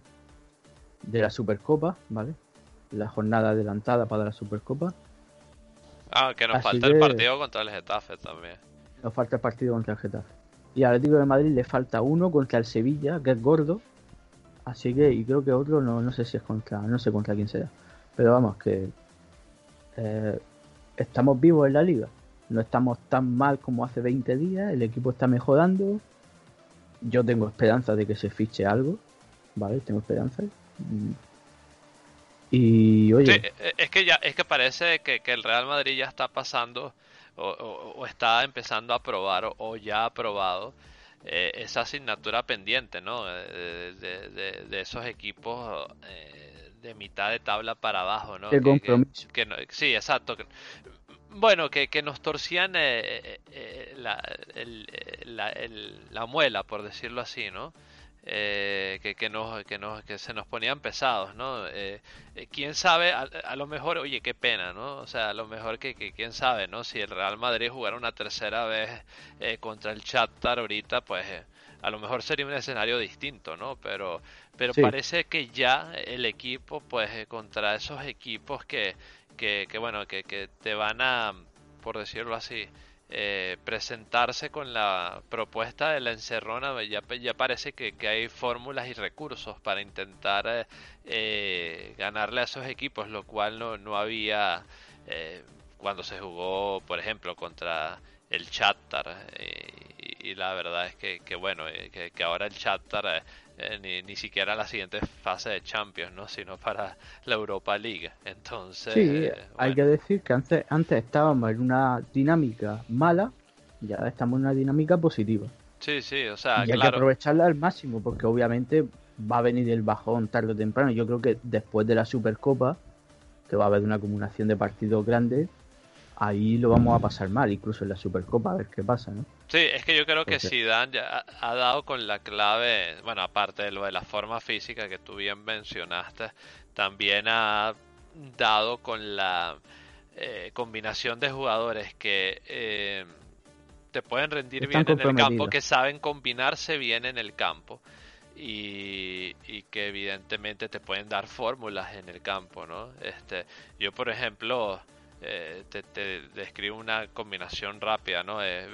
de la Supercopa, ¿vale? La jornada adelantada para la Supercopa. Ah, que nos falta el partido contra el Getafe también. Nos falta el partido contra el Getafe. Y al Atlético de Madrid le falta uno contra el Sevilla, que es gordo. Así que, y creo que otro, no, no sé si es contra, no sé contra quién será. Pero vamos, que eh, estamos vivos en la liga. No estamos tan mal como hace 20 días, el equipo está mejorando. Yo tengo esperanza de que se fiche algo, ¿vale? Tengo esperanza. Mm. Y oye. Es que ya, es que parece que, el Real Madrid ya está pasando o, está empezando a probar o, ya ha probado eh, esa asignatura pendiente, ¿no? De, de, esos equipos de mitad de tabla para abajo, ¿no? Que, sí, exacto. bueno, que, que nos torcían eh, eh, eh, la, la, muela, por decirlo así, ¿no? Que, que, nos, que, nos, que se nos ponían pesados, ¿no? quién sabe, a, lo mejor, oye, qué pena, ¿no? O sea, a lo mejor que, que quién sabe, ¿no? Si el Real Madrid jugara una tercera vez contra el Shakhtar ahorita, pues a lo mejor sería un escenario distinto, ¿no? Pero, pero parece que ya el equipo, pues eh, contra esos equipos que, que, que bueno, que, que te van a, por decirlo así, eh, presentarse con la propuesta de la encerrona, ya, parece que, hay fórmulas y recursos para intentar eh, eh, ganarle a esos equipos, lo cual no, no había cuando se jugó, por ejemplo, contra el Shakhtar. Y, la verdad es que, que bueno, que, que, ahora el Shakhtar eh, ni, ni siquiera la siguiente fase de Champions, ¿no? sino para la Europa League. Entonces, sí, hay que decir que antes, antes estábamos en una dinámica mala y ahora estamos en una dinámica positiva. Sí, sí, o sea, y hay que aprovecharla al máximo porque obviamente va a venir el bajón tarde o temprano. Yo creo que después de la Supercopa, que va a haber una acumulación de partidos grandes, ahí lo vamos a pasar mal, incluso en la Supercopa, a ver qué pasa, ¿no? Sí, es que yo creo que Zidane ya ha dado con la clave, bueno, aparte de lo de la forma física que tú bien mencionaste, también ha dado con la eh, combinación de jugadores que eh, te pueden rendir bien en el campo, que saben combinarse bien en el campo. Y, y, que evidentemente te pueden dar fórmulas en el campo, ¿no? Este, yo por ejemplo eh, te, te, describo una combinación rápida, ¿no? Eh,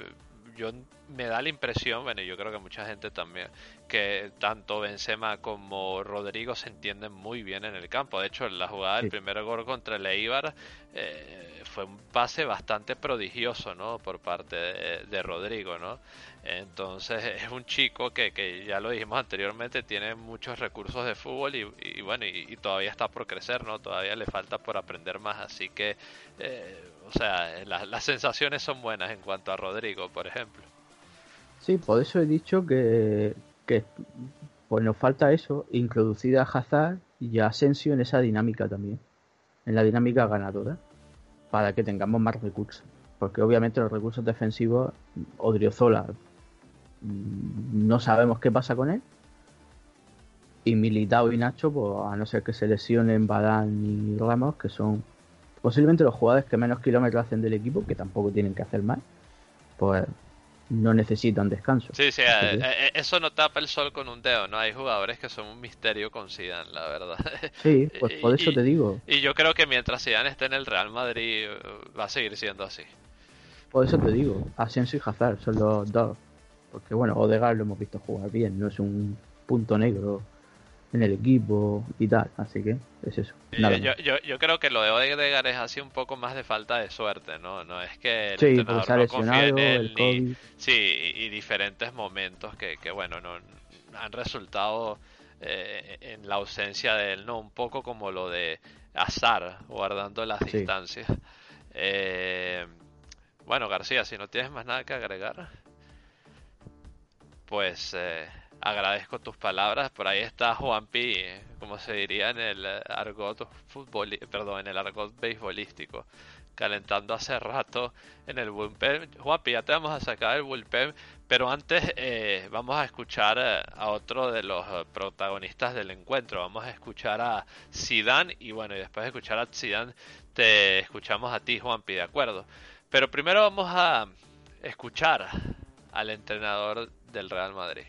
yo me da la impresión, bueno, yo creo que mucha gente también, que tanto Benzema como Rodrigo se entienden muy bien en el campo. De hecho, la jugada del primer gol contra el Eibar eh, fue un pase bastante prodigioso, ¿no? Por parte de, Rodrigo, ¿no? Entonces *laughs* es un chico que, que, ya lo dijimos anteriormente, tiene muchos recursos de fútbol y, bueno, y, todavía está por crecer, ¿no? Todavía le falta por aprender más, así que, eh, o sea, las sensaciones son buenas en cuanto a Rodrigo, por ejemplo. Sí, por eso he dicho que, que pues nos falta eso, introducir a Hazard y a Asensio en esa dinámica también, en la dinámica ganadora, para que tengamos más recursos. Porque obviamente los recursos defensivos, Odriozola, mm, no sabemos qué pasa con él. Y Militao y Nacho, pues a no ser que se lesionen Badán y Ramos, que son posiblemente los jugadores que menos kilómetros hacen del equipo, que tampoco tienen que hacer más, pues no necesitan descanso. Sí, sí, eh, eh, eso no tapa el sol con un dedo, ¿no? Hay jugadores que son un misterio con Zidane, la verdad. *laughs* Sí, pues por eso te digo. Y yo creo que mientras Zidane esté en el Real Madrid va a seguir siendo así. Por eso te digo, Asensio y Hazard son los dos. Porque bueno, Odegaard lo hemos visto jugar bien, no es un punto negro en el equipo y tal. Así que es eso. yo, yo, yo, creo que lo de Odegaard es así un poco más de falta de suerte, ¿no? No es que el sí, entrenador no en él, ni, sí, y diferentes momentos que, que bueno, no han resultado eh, en la ausencia de él, ¿no? Un poco como lo de Azar, guardando las distancias. Eh, bueno, García, si no tienes más nada que agregar, pues... Eh, agradezco tus palabras. Por ahí está Juanpi, como se diría en el argot fútbol, perdón, en el argot beisbolístico, calentando hace rato en el bullpen. Juanpi, ya te vamos a sacar el bullpen, pero antes eh, vamos a escuchar eh, a otro de los protagonistas del encuentro. Vamos a escuchar a Zidane y bueno, y después de escuchar a Zidane te escuchamos a ti, Juanpi, ¿de acuerdo? Pero primero vamos a escuchar al entrenador del Real Madrid.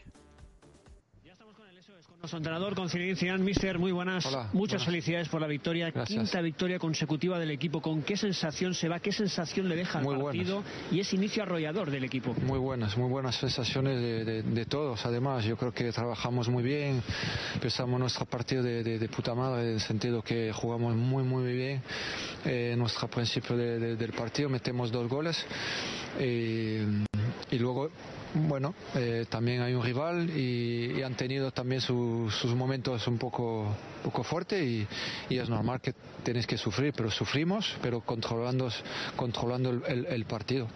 Nuestro entrenador con Zinedine Mister, muy buenas. Muchas felicidades por la victoria. Quinta victoria consecutiva del equipo. ¿Con qué sensación se va? ¿Qué sensación le deja al partido? Y ese inicio arrollador del equipo. Muy buenas, muy buenas sensaciones de, todos. Además, yo creo que trabajamos muy bien. Empezamos nuestro partido de, puta madre, en el sentido que jugamos muy, muy bien. Eh, nuestro principio del partido metemos dos goles. Eh, y luego bueno, eh, también hay un rival y, han tenido también sus momentos un poco, poco fuertes y, es normal que tienes que sufrir, pero sufrimos, pero controlando, controlando el partido.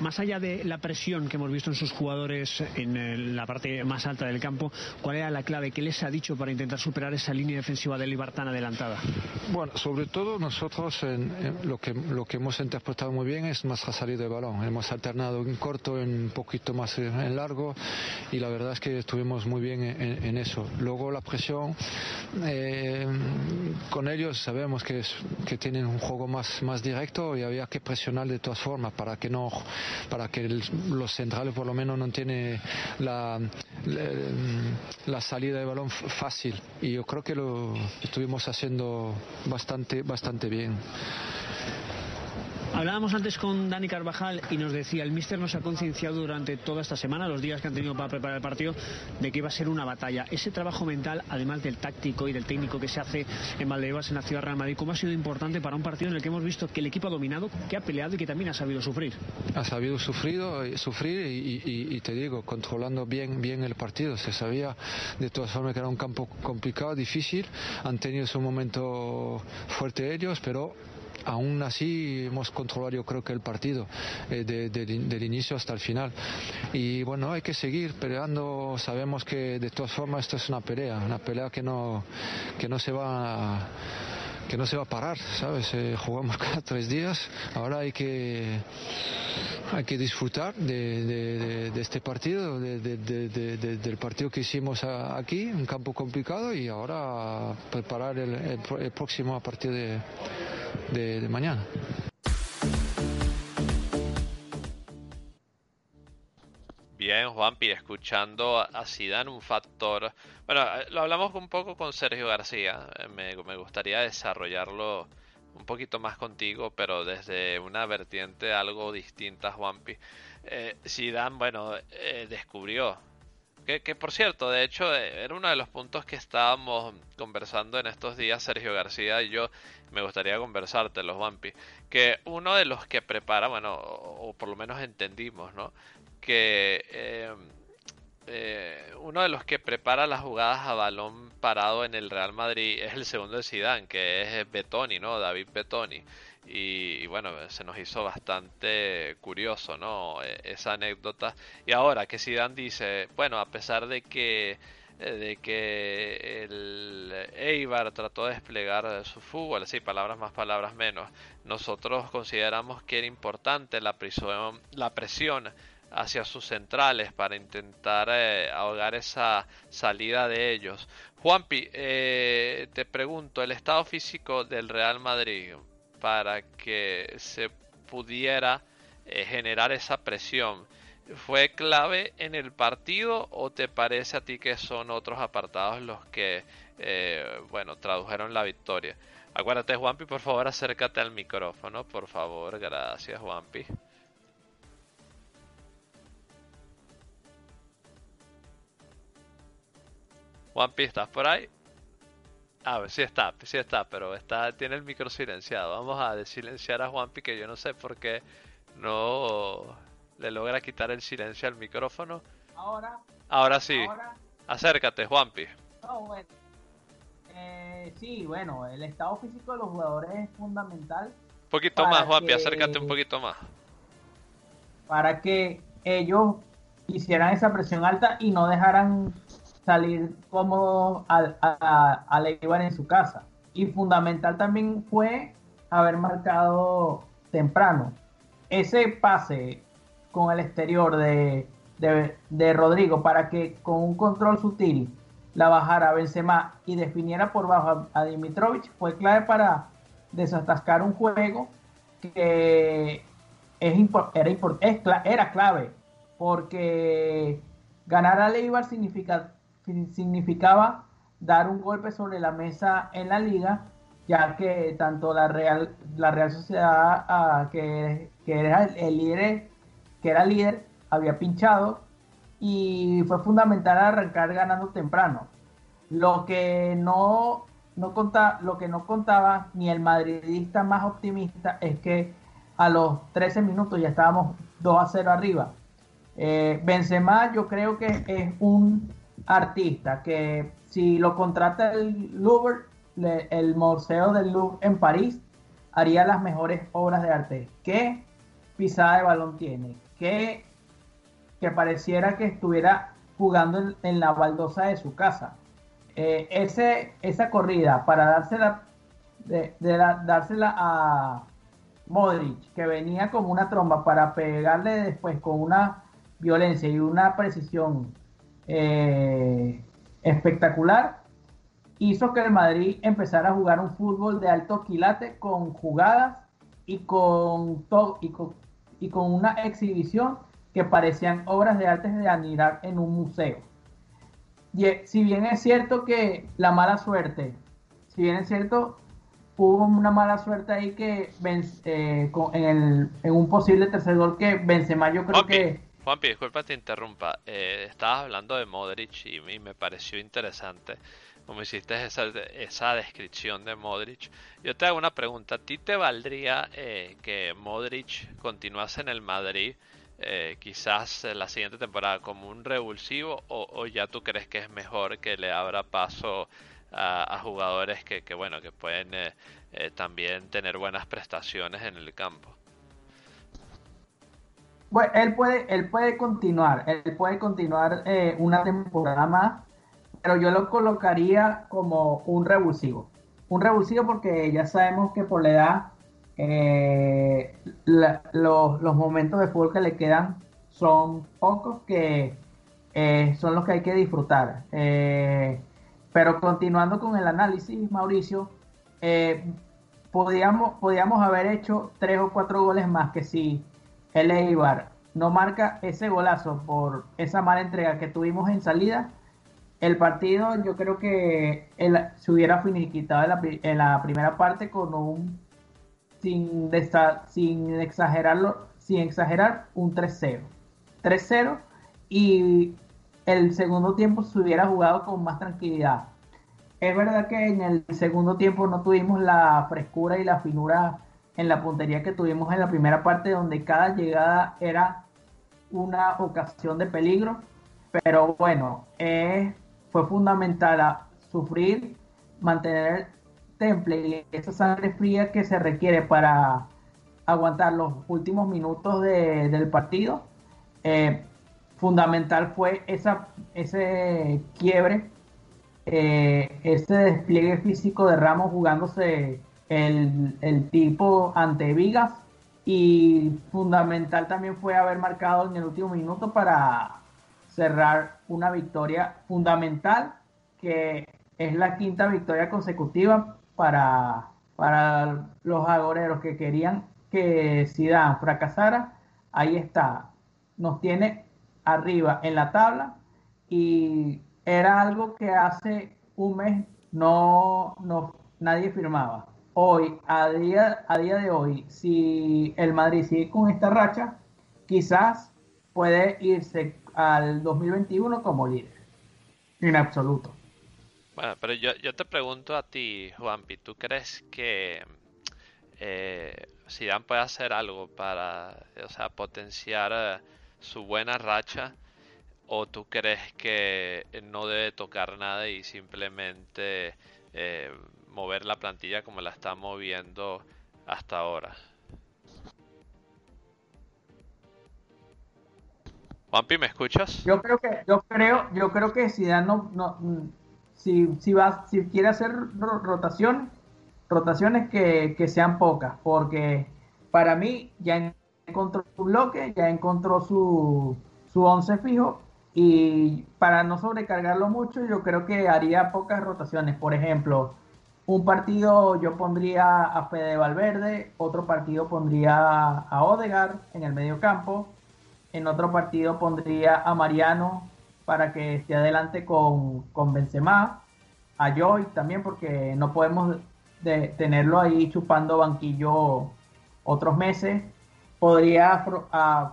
Más allá de la presión que hemos visto en sus jugadores en la parte más alta del campo, ¿cuál era la clave? ¿Qué les ha dicho para intentar superar esa línea defensiva de tan adelantada? Bueno, sobre todo nosotros lo, que, lo que hemos interpretado muy bien es nuestra salida de balón. Hemos alternado en corto, en un poquito más en largo y la verdad es que estuvimos muy bien en, eso. Luego la presión, eh, con ellos sabemos que, que tienen un juego más, más directo y había que presionar de todas formas para que no para que los centrales por lo menos no tienen la, la, salida de balón fácil y yo creo que lo estuvimos haciendo bastante bastante bien. Hablábamos antes con Dani Carvajal y nos decía, el míster nos ha concienciado durante toda esta semana, los días que han tenido para preparar el partido, de que iba a ser una batalla. Ese trabajo mental, además del táctico y del técnico que se hace en Valdebebas, en la ciudad Real Madrid, ¿cómo ha sido importante para un partido en el que hemos visto que el equipo ha dominado, que ha peleado y que también ha sabido sufrir? Ha sabido sufrido, eh, sufrir y, y te digo, controlando bien, bien el partido. Se sabía de todas formas que era un campo complicado, difícil. Han tenido su momento fuerte ellos, pero aún así hemos controlado yo creo que el partido eh, del inicio hasta el final. Y bueno hay que seguir peleando. Sabemos que de todas formas esto es una pelea una pelea que no que no se va a, que no se va a parar, ¿sabes? Eh, jugamos *laughs* cada tres días, ahora hay que hay que disfrutar de, este partido, del partido que hicimos aquí, un campo complicado, y ahora preparar el, próximo a partir de, mañana. Bien, Juanpi, escuchando a Zidane, un factor... Bueno, eh, lo hablamos un poco con Sergio García, eh, me, gustaría desarrollarlo un poquito más contigo, pero desde una vertiente algo distinta, Juanpi. Eh, bueno, eh, descubrió que, por cierto, de hecho, eh, era uno de los puntos que estábamos conversando en estos días, Sergio García y yo. Me gustaría conversarte, los Vampi. Que uno de los que prepara, bueno, o, por lo menos entendimos, ¿no? Que eh, eh, uno de los que prepara las jugadas a balón parado en el Real Madrid es el segundo de Zidane, que es Betoni, ¿no? David Betoni. Y, bueno, se nos hizo bastante curioso, ¿no? E, esa anécdota. Y ahora que Zidane dice, bueno, a pesar de que eh, de que el Eibar trató de desplegar su fútbol, sí, palabras más, palabras menos, nosotros consideramos que era importante la presión, la presión hacia sus centrales para intentar eh, ahogar esa salida de ellos. Juanpi, eh, te pregunto, el estado físico del Real Madrid, para que se pudiera eh, generar esa presión. ¿Fue clave en el partido o te parece a ti que son otros apartados los que, bueno, tradujeron la victoria? Acuérdate, Juanpi, por favor, acércate al micrófono, por favor. Gracias, Juanpi. Juanpi, ¿estás por ahí? A ver, sí está, sí está, pero está, tiene el micro silenciado. Vamos a desilenciar a Juanpi, que yo no sé por qué no le logra quitar el silencio al micrófono. Ahora. Ahora sí. Acércate, Juanpi. bueno. Eh, sí, bueno, el estado físico de los jugadores es fundamental. Un poquito más, Juanpi, acércate un poquito más. Para que ellos hicieran esa presión alta y no dejaran salir cómodo al, a, a en su casa. Y fundamental también fue haber marcado temprano. Ese pase con el exterior de, de, Rodrigo para que con un control sutil la bajara a Benzema y definiera por bajo a, Dimitrovic fue clave para desatascar un juego que es era, era clave porque ganar a Leibar significa significaba dar un golpe sobre la mesa en la liga, ya que tanto la Real, la Real Sociedad, ah, que, era el, líder, que era líder, había pinchado y fue fundamental arrancar ganando temprano. Lo que no, no lo que no contaba ni el madridista más optimista es que a los 13 minutos ya estábamos 2 a 0 arriba. Eh, Benzema yo creo que es un artista que si lo contrata el Louvre, el Museo del Louvre en París, haría las mejores obras de arte. ¿Qué pisada de balón tiene? ¿Qué que pareciera que estuviera jugando en, la baldosa de su casa? Eh, ese, esa corrida para dársela, dársela a Modric, que venía como una tromba para pegarle después con una violencia y una precisión eh, espectacular, hizo que el Madrid empezara a jugar un fútbol de alto quilate con jugadas y con, todo, y con, y con una exhibición que parecían obras de arte de admirar en un museo. Y, eh, si bien es cierto que la mala suerte, si bien es cierto, hubo una mala suerte ahí que eh, en, un posible tercer gol que Benzema yo creo que... Juanpi, disculpa te interrumpa, eh, estabas hablando de Modric y, y me pareció interesante como hiciste esa, esa descripción de Modric. Yo te hago una pregunta, ¿a ti te valdría eh, que Modric continuase en el Madrid eh, quizás la siguiente temporada como un revulsivo o, ya tú crees que es mejor que le abra paso a, jugadores que, bueno que pueden eh, también tener buenas prestaciones en el campo? Bueno, él puede, él puede continuar, él puede continuar una temporada más pero yo lo colocaría como un revulsivo. Un revulsivo porque ya sabemos que por la edad eh, los, momentos de fútbol que le quedan son pocos que eh, son los que hay que disfrutar. Eh, pero continuando con el análisis, Mauricio, podíamos, podíamos haber hecho tres o cuatro goles más que si el Eibar no marca ese golazo por esa mala entrega que tuvimos en salida, el partido yo creo que se hubiera finiquitado en la, primera parte con un, sin, sin exagerarlo, sin exagerar, un 3-0. 3-0 y el segundo tiempo se hubiera jugado con más tranquilidad. Es verdad que en el segundo tiempo no tuvimos la frescura y la finura en la puntería que tuvimos en la primera parte, donde cada llegada era una ocasión de peligro. Pero bueno, es fue fundamental a sufrir, mantener temple y esa sangre fría que se requiere para aguantar los últimos minutos del partido. Eh, fundamental fue esa, ese quiebre, eh, ese despliegue físico de Ramos jugándose el, el tipo ante Vigas y fundamental también fue haber marcado en el último minuto para cerrar una victoria fundamental que es la quinta victoria consecutiva para, para los agoreros que querían que Zidane fracasara. Ahí está, nos tiene arriba en la tabla y era algo que hace un mes no, no nadie firmaba. Hoy, a día, a día de hoy, si el Madrid sigue con esta racha, quizás puede irse al 2021 como líder. En absoluto. Bueno, pero yo, yo te pregunto a ti, Juanpi, ¿tú crees que eh, puede hacer algo para o sea, potenciar eh, su buena racha? ¿O tú crees que no debe tocar nada y simplemente eh, mover la plantilla como la está moviendo hasta ahora? Juanpi, ¿me escuchas? Yo creo que, yo creo, yo creo que si no, no si, si va, si quiere hacer rotaciones, rotaciones que, que, sean pocas, porque para mí ya encontró su bloque, ya encontró su, su once fijo, y para no sobrecargarlo mucho, yo creo que haría pocas rotaciones. Por ejemplo, un partido yo pondría a Fede Valverde, otro partido pondría a Odegar en el medio campo, en otro partido pondría a Mariano para que esté adelante con, con Benzema, a Joy también porque no podemos de, tenerlo ahí chupando banquillo otros meses. Podría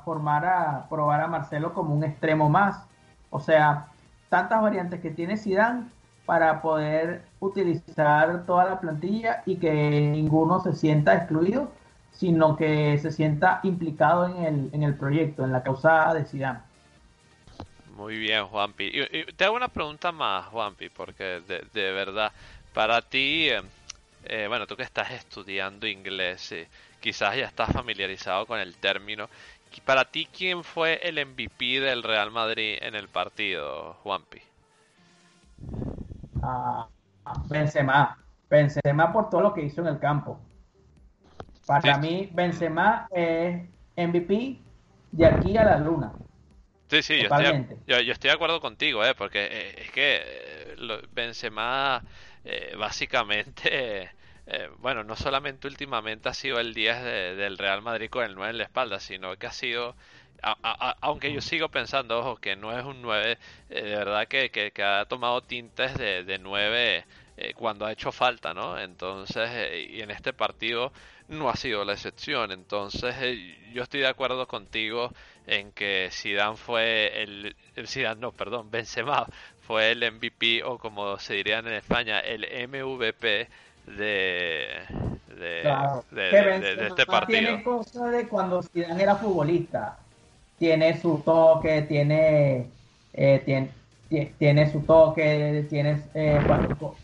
formar a probar a Marcelo como un extremo más. O sea, tantas variantes que tiene Zidane para poder utilizar toda la plantilla y que ninguno se sienta excluido sino que se sienta implicado en el, en el proyecto, en la causa de Zidane. Muy bien, Juanpi. Y, te hago una pregunta más, Juanpi, porque de, verdad, para ti, eh, eh, bueno, tú que estás estudiando inglés, eh, quizás ya estás familiarizado con el término. Para ti, ¿quién fue el MVP del Real Madrid en el partido, Juanpi? Ah, Benzema. Benzema por todo lo que hizo en el campo. Para mí, Benzema es MVP de aquí a la luna. Sí, sí, yo estoy, yo, estoy, de acuerdo contigo, ¿eh? porque eh, es que eh, Benzema eh, básicamente, *laughs* eh, bueno, no solamente últimamente ha sido el 10 del Real Madrid con el 9 en la espalda, sino que ha sido aunque yo sigo pensando, ojo, que no es un 9, de verdad que, que, ha tomado tintes de, de 9 cuando ha hecho falta, ¿no? Entonces, y en este partido no ha sido la excepción. Entonces, yo estoy de acuerdo contigo en que Zidane fue el, el Zidane, no, perdón, Benzema fue el MVP o como se diría en España, el MVP de de, este partido. Tiene cosas de cuando Zidane era futbolista. Tiene su toque, tiene eh, tiene, tiene su toque, tiene eh,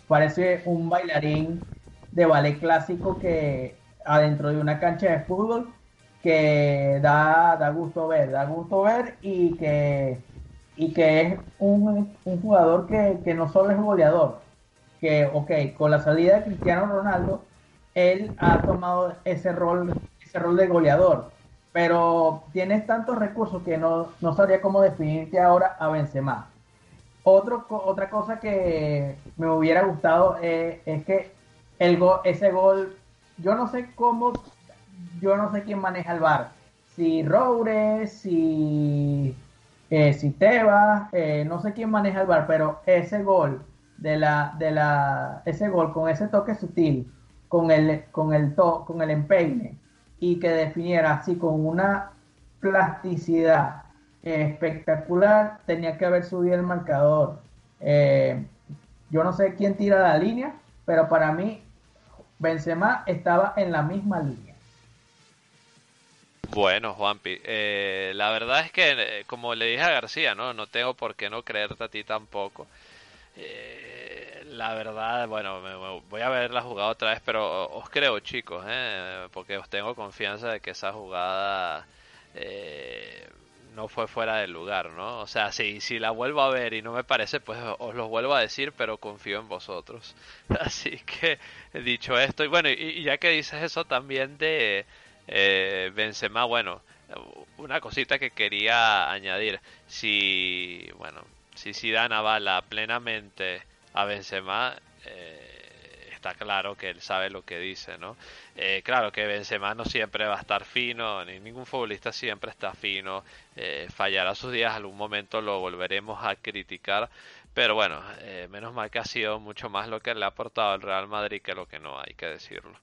parece un bailarín de ballet clásico que adentro de una cancha de fútbol que da, da gusto ver, da gusto ver y que, y que es un, jugador que, no solo es goleador, que, ok, con la salida de Cristiano Ronaldo, él ha tomado ese rol, ese rol de goleador, pero tienes tantos recursos que no, no sabría cómo definirte ahora a Benzema. Otro, otra cosa que me hubiera gustado eh, es que el ese gol, yo no sé cómo yo no sé quién maneja el bar. Si Roures, si, eh, si Tebas, eh, no sé quién maneja el bar, pero ese gol de la, de la, ese gol con ese toque sutil, con el, con el to, con el empeine y que definiera así con una plasticidad espectacular, tenía que haber subido el marcador. Eh, yo no sé quién tira la línea, pero para mí Benzema estaba en la misma línea. Bueno, Juanpi, eh, la verdad es que, eh, como le dije a García, no, no tengo por qué no creerte a ti tampoco. Eh, la verdad, bueno, me, voy a ver la jugada otra vez, pero os creo, chicos, eh, porque os tengo confianza de que esa jugada no fue fuera del lugar, ¿no? O sea, si, si la vuelvo a ver y no me parece, pues os lo vuelvo a decir, pero confío en vosotros. *laughs* Así que, dicho esto, y bueno, y ya que dices eso también de eh, Benzema, bueno, una cosita que quería añadir, si, bueno, si Zidane avala plenamente a Benzema, eh, está claro que él sabe lo que dice, ¿no? Eh, claro que Benzema no siempre va a estar fino, ni ningún futbolista siempre está fino, eh, fallará sus días, algún momento lo volveremos a criticar, pero bueno, menos mal que ha sido mucho más lo que le ha aportado el Real Madrid que lo que no, hay que decirlo.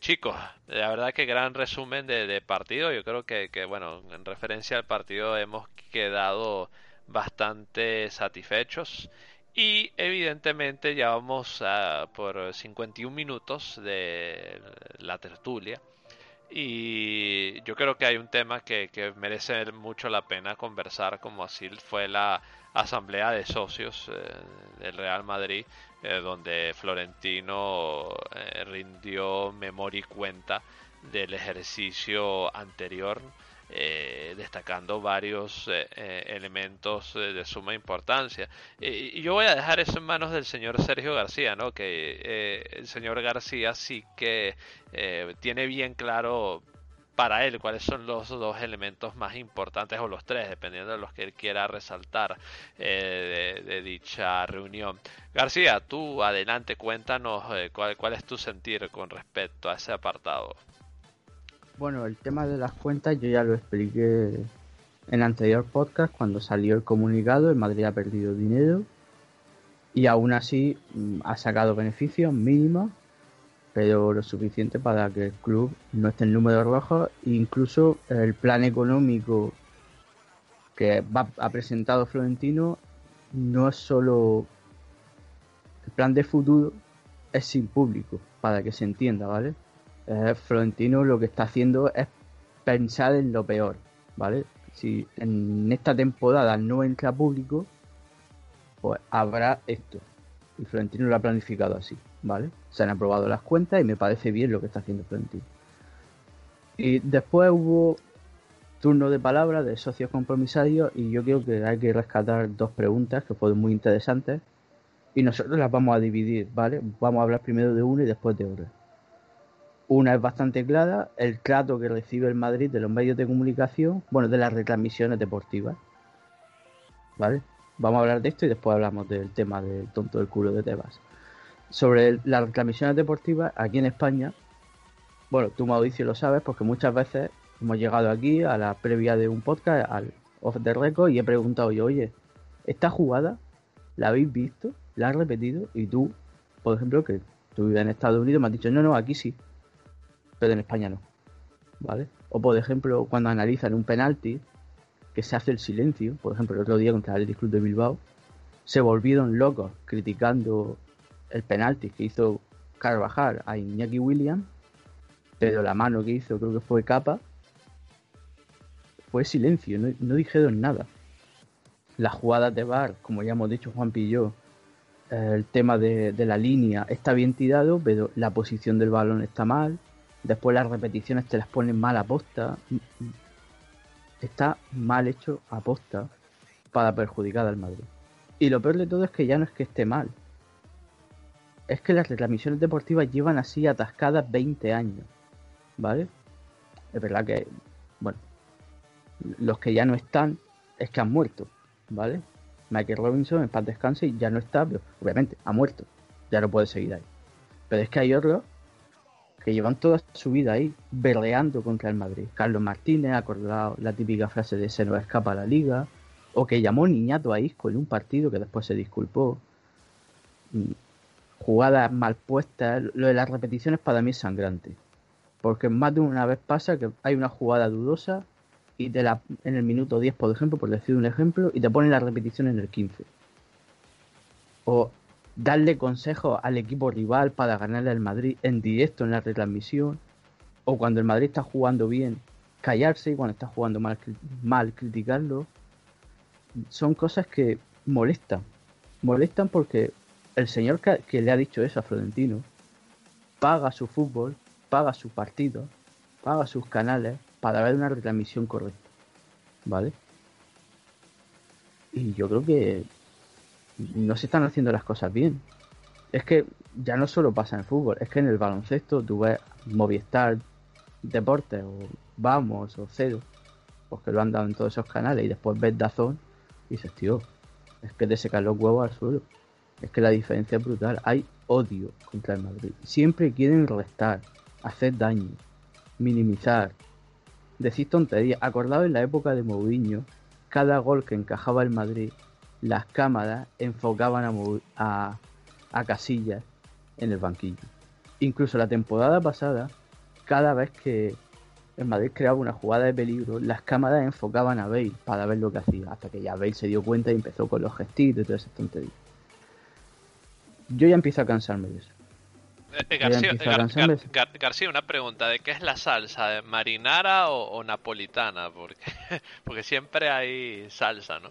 Chicos, la verdad que gran resumen de, partido. Yo creo que, bueno, en referencia al partido hemos quedado bastante satisfechos. Y evidentemente ya vamos a, por 51 minutos de la tertulia. Y yo creo que hay un tema que, que merece mucho la pena conversar, como así fue la asamblea de socios eh, del Real Madrid eh, donde Florentino eh, rindió memoria y cuenta del ejercicio anterior, eh, destacando varios elementos de suma importancia. y yo voy a dejar eso en manos del señor Sergio García, ¿no? que el señor García sí que tiene bien claro para él cuáles son los dos elementos más importantes o los tres, dependiendo de los que él quiera resaltar eh, de, dicha reunión. García, tú adelante, cuéntanos eh, cuál, cuál es tu sentir con respecto a ese apartado. Bueno, el tema de las cuentas yo ya lo expliqué en el anterior podcast cuando salió el comunicado, el Madrid ha perdido dinero y aún así mm, ha sacado beneficios mínimos pero lo suficiente para que el club no esté en número rojo. Incluso el plan económico que ha presentado Florentino no es solo el plan de futuro, es sin público, para que se entienda, ¿vale? Eh, Florentino lo que está haciendo es pensar en lo peor, ¿vale? Si en esta temporada no entra público, pues habrá esto. Y Florentino lo ha planificado así. ¿vale? Se han aprobado las cuentas y me parece bien lo que está haciendo Florentino. Y después hubo turno de palabra de socios compromisarios y yo creo que hay que rescatar dos preguntas que fueron muy interesantes y nosotros las vamos a dividir, ¿vale? Vamos a hablar primero de una y después de otra. Una es bastante clara, el trato que recibe el Madrid de los medios de comunicación, bueno, de las retransmisiones deportivas, ¿vale? Vamos a hablar de esto y después hablamos del tema del tonto del culo de Tebas. Sobre las transmisiones deportivas, aquí en España, bueno, tú Mauricio lo sabes porque muchas veces hemos llegado aquí a la previa de un podcast, al off the record, y he preguntado yo, oye, ¿esta jugada la habéis visto? ¿La has repetido? Y tú, por ejemplo, que tú vives en Estados Unidos, me has dicho, no, no, aquí sí, pero en España no. ¿Vale? O por ejemplo, cuando analizan un penalti, que se hace el silencio, por ejemplo, el otro día contra el Club de Bilbao, se volvieron locos criticando el penalti que hizo Carvajal a Iñaki Williams, pero la mano que hizo, creo que fue Capa, fue silencio, no, dijeron nada. Las jugadas de bar, como ya hemos dicho Juan Pillo, el tema de la línea está bien tirado, pero la posición del balón está mal. Después las repeticiones te las ponen mal a posta está mal hecho a posta para perjudicar al Madrid. Y lo peor de todo es que ya no es que esté mal. Es que las transmisiones deportivas llevan así atascadas 20 años. ¿Vale? Es verdad que, bueno, los que ya no están es que han muerto. ¿Vale? Michael Robinson en paz descanse y ya no está, obviamente ha muerto. Ya no puede seguir ahí. Pero es que hay otros que llevan toda su vida ahí berreando contra el Madrid. Carlos Martínez acordado la típica frase de se nos escapa la liga, o que llamó niñato a Isco en un partido que después se disculpó. Jugadas mal puestas, lo de las repeticiones para mí es sangrante. Porque más de una vez pasa que hay una jugada dudosa y te la, en el minuto 10, por ejemplo, por decir un ejemplo, y te ponen la repetición en el 15. O darle consejos al equipo rival para ganarle al Madrid en directo en la retransmisión, o cuando el Madrid está jugando bien, callarse y cuando está jugando mal, mal criticarlo, son cosas que molestan. Molestan porque el señor que, le ha dicho eso a Florentino paga su fútbol, paga su partido, paga sus canales para ver una retransmisión correcta. ¿Vale? Y yo creo que no se están haciendo las cosas bien. Es que ya no solo pasa en fútbol, es que en el baloncesto tú ves Movistar Deportes o Vamos o Cero, porque lo han dado en todos esos canales y después ves Dazón y dices, tío, es que te secan los huevos al suelo. Es que la diferencia es brutal. Hay odio contra el Madrid. Siempre quieren restar, hacer daño, minimizar, decir tonterías. Acordado en la época de Mourinho, cada gol que encajaba el Madrid las cámaras enfocaban a, a, Casillas en el banquillo. Incluso la temporada pasada, cada vez que el Madrid creaba una jugada de peligro, las cámaras enfocaban a Bale para ver lo que hacía, hasta que ya Bale se dio cuenta y empezó con los gestitos y todas esas tonterías. Yo ya empiezo a cansarme de eso. Eh, García, una pregunta, ¿de qué es la salsa? ¿Marinara o, napolitana? Porque, *laughs* porque siempre hay salsa, ¿no?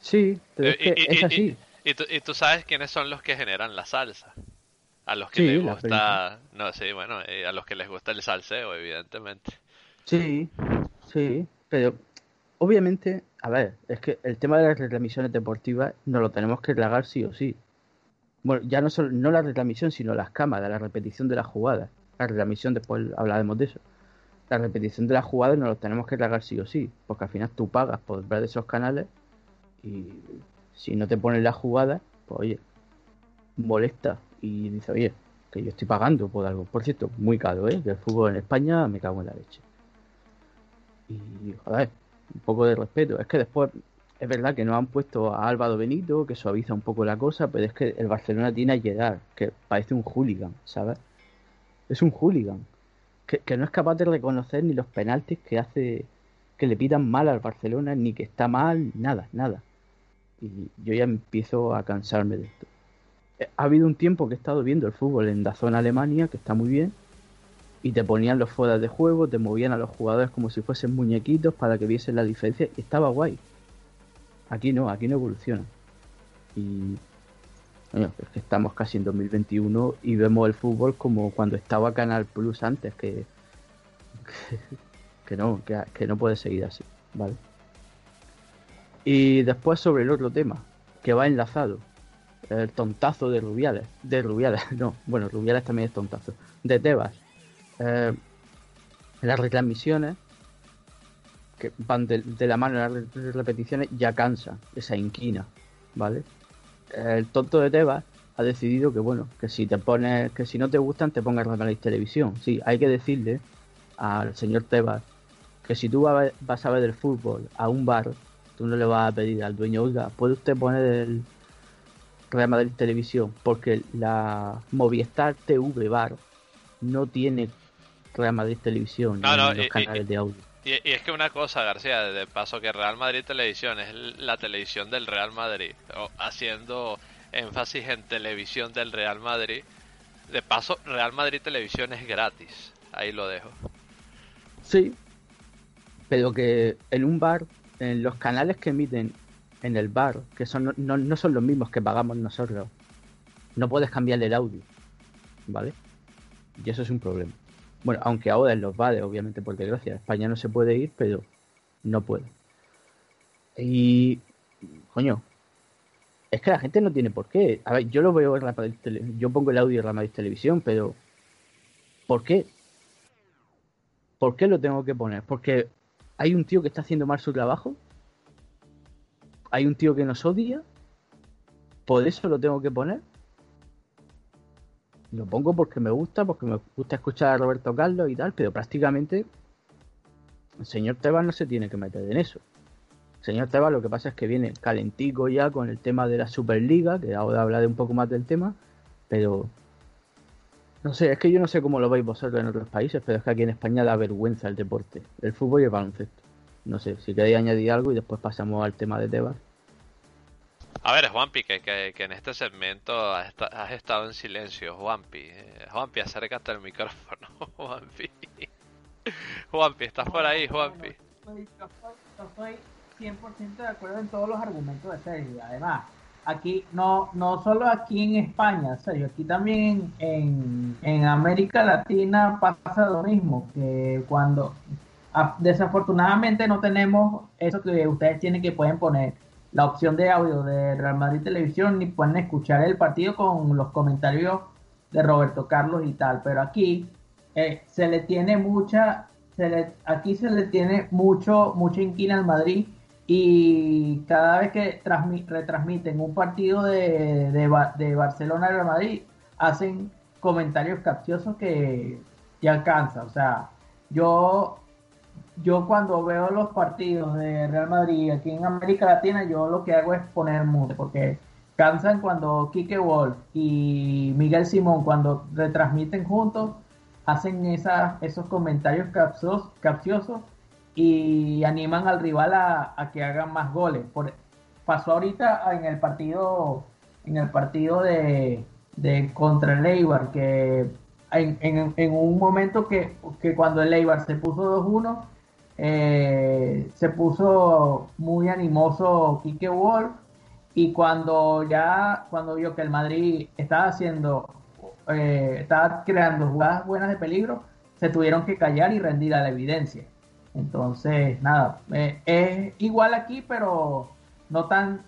Sí, pero es, que es así. Y, tú, sabes quiénes son los que generan la salsa. A los que les gusta. No, sí, bueno, eh, a los que les gusta el salseo, evidentemente. Sí, sí, pero obviamente, a ver, es que el tema de las retransmisiones deportivas no lo tenemos que tragar sí o sí. Bueno, ya no solo no la retransmisión, sino las cámaras, la repetición de las jugadas. La retransmisión, después hablaremos de eso. La repetición de las jugadas no lo tenemos que tragar sí o sí, porque al final tú pagas por ver esos canales y si no te ponen la jugada, pues oye, molesta y dice, oye, que yo estoy pagando por algo. Por cierto, muy caro, ¿eh? Del fútbol en España me cago en la leche. Y, joder, un poco de respeto. Es que después, es verdad que no han puesto a Álvaro Benito, que suaviza un poco la cosa, pero es que el Barcelona tiene a Gerard, que parece un hooligan, ¿sabes? Es un hooligan. Que, que no es capaz de reconocer ni los penaltis que hace, que le pidan mal al Barcelona, ni que está mal, nada, nada y yo ya empiezo a cansarme de esto. Eh, ha habido un tiempo que he estado viendo el fútbol en la zona Alemania, que está muy bien, y te ponían los fuera de juego, te movían a los jugadores como si fuesen muñequitos para que viesen la diferencia, y estaba guay. Aquí no, aquí no evoluciona. Y bueno, es que estamos casi en 2021 y vemos el fútbol como cuando estaba Canal Plus antes, que, *laughs* que, no, que, que no puede seguir así, ¿vale? Y después sobre el otro tema, que va enlazado, el tontazo de Rubiales, de Rubiales, *laughs* no, bueno, Rubiales también es tontazo, de Tebas. Eh, las retransmisiones que van de, la mano las repeticiones ya cansa esa inquina, ¿vale? El tonto de Tebas ha decidido que bueno, que si te pones, que si no te gustan te pongas Real Televisión. Sí, hay que decirle al señor Tebas que si tú vas a ver el fútbol a un bar, tú no le vas a pedir al dueño, oiga, ¿puede usted poner el Real Madrid Televisión? Porque la Movistar TV Bar no tiene Real Madrid Televisión no, los canales de audio. Y, es que una cosa, García, de paso que Real Madrid Televisión es la televisión del Real Madrid, haciendo énfasis en televisión del Real Madrid. De paso, Real Madrid Televisión es gratis. Ahí lo dejo. Sí, pero que en un bar, los canales que emiten en el bar, que son no, no son los mismos que pagamos nosotros, no puedes cambiar el audio, ¿vale? Y eso es un problema. Bueno, aunque ahora en los bares, obviamente por desgracia, España no se puede ir, pero no puede. Y, coño, es que la gente no tiene por qué. A ver, yo lo veo en la yo pongo el audio en la Madrid Televisión, pero ¿por qué? ¿Por qué lo tengo que poner? Porque hay un tío que está haciendo mal su trabajo. Hay un tío que nos odia. Por eso lo tengo que poner. Lo pongo porque me gusta, porque me gusta escuchar a Roberto Carlos y tal, pero prácticamente el señor Tebas no se tiene que meter en eso. El señor Tebas lo que pasa es que viene calentico ya con el tema de la Superliga, que ahora hablaré un poco más del tema, pero no sé, es que yo no sé cómo lo veis vosotros en otros países, pero es que aquí en España da vergüenza el deporte, el fútbol y el baloncesto. No sé, si queréis añadir algo y después pasamos al tema de Tebas. A ver, Juanpi, que, que, en este segmento has, estado en silencio, Juanpi. Eh, Juanpi, acércate al micrófono, *laughs* Juanpi. Juanpi, ¿estás por ahí, Juanpi? Yo estoy, 100% de acuerdo en todos los argumentos de Sergio. Además, aquí, no, no solo aquí en España, aquí también en, en América Latina pasa lo mismo, que cuando desafortunadamente no tenemos eso que ustedes tienen que pueden poner la opción de audio de Real Madrid Televisión ni pueden escuchar el partido con los comentarios de Roberto Carlos y tal. Pero aquí eh, se le tiene mucha, se le, aquí se le tiene mucho, mucha inquina al Madrid y cada vez que retransmiten un partido de, de, de Real Madrid hacen comentarios capciosos que, que alcanza. O sea, yo yo cuando veo los partidos de Real Madrid aquí en América Latina, yo lo que hago es poner mute, porque cansan cuando Kike Wolf y Miguel Simón, cuando retransmiten juntos, hacen esos comentarios capciosos, y animan al rival a, que hagan más goles. Por, pasó ahorita en el partido, en el partido de, contra el Eibar, que en, un momento que, que cuando el Eibar se puso 2-1, eh, se puso muy animoso Kike Wolf y cuando ya, cuando vio que el Madrid estaba haciendo, eh, estaba creando jugadas buenas de peligro, se tuvieron que callar y rendir a la evidencia. Entonces, nada, eh, es igual aquí, pero no tan,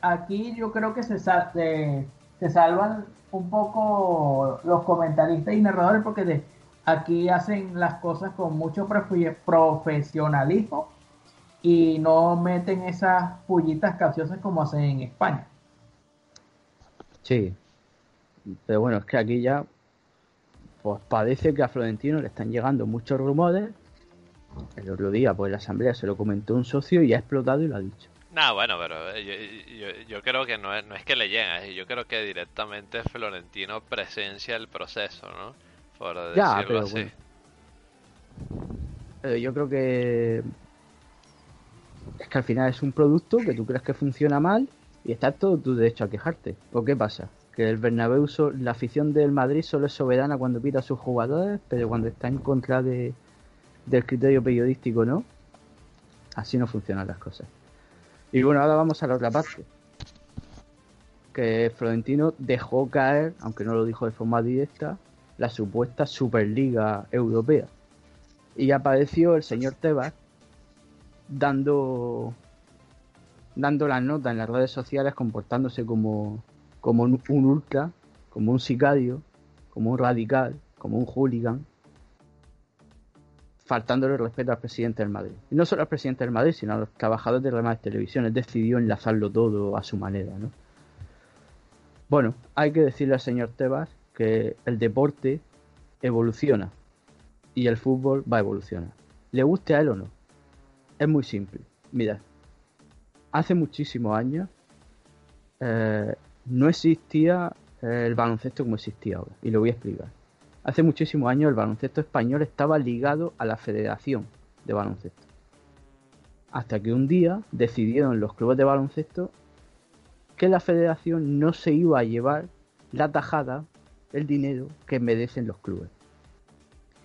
aquí yo creo que se, se, se salvan un poco los comentaristas y narradores porque de, Aquí hacen las cosas con mucho profesionalismo y no meten esas pullitas capciosas como hacen en España. Sí, pero bueno, es que aquí ya pues parece que a Florentino le están llegando muchos rumores. El otro día, pues la asamblea se lo comentó un socio y ha explotado y lo ha dicho. No, bueno, pero yo, creo que no es, no es que le llega, yo creo que directamente Florentino presencia el proceso, ¿no? ya, pero yo creo que es que al final es un producto que tú crees que funciona mal y está todo tu derecho a quejarte. ¿O qué pasa? Que el Bernabéu, la afición del Madrid solo es soberana cuando pita a sus jugadores, pero cuando está en contra de, del criterio periodístico, ¿no? Así no funcionan las cosas. Y bueno, ahora vamos a la otra parte. Que Florentino dejó caer, aunque no lo dijo de forma directa, la supuesta Superliga Europea. Y apareció el señor Tebas dando dando las notas en las redes sociales comportándose como, como un, ultra, como un sicario, como un radical, como un hooligan. Faltándole el respeto al presidente del Madrid. Y no solo al presidente del Madrid, sino a los trabajadores de demás televisiones. Decidió enlazarlo todo a su manera, ¿no? Bueno, hay que decirle al señor Tebas que el deporte evoluciona y el fútbol va a evolucionar. ¿Le guste a él o no? Es muy simple. Mira, hace muchísimos años eh, no existía el baloncesto como existía ahora. Y lo voy a explicar. Hace muchísimos años el baloncesto español estaba ligado a la Federación de Baloncesto. Hasta que un día decidieron los clubes de baloncesto que la federación no se iba a llevar la tajada, el dinero que merecen los clubes.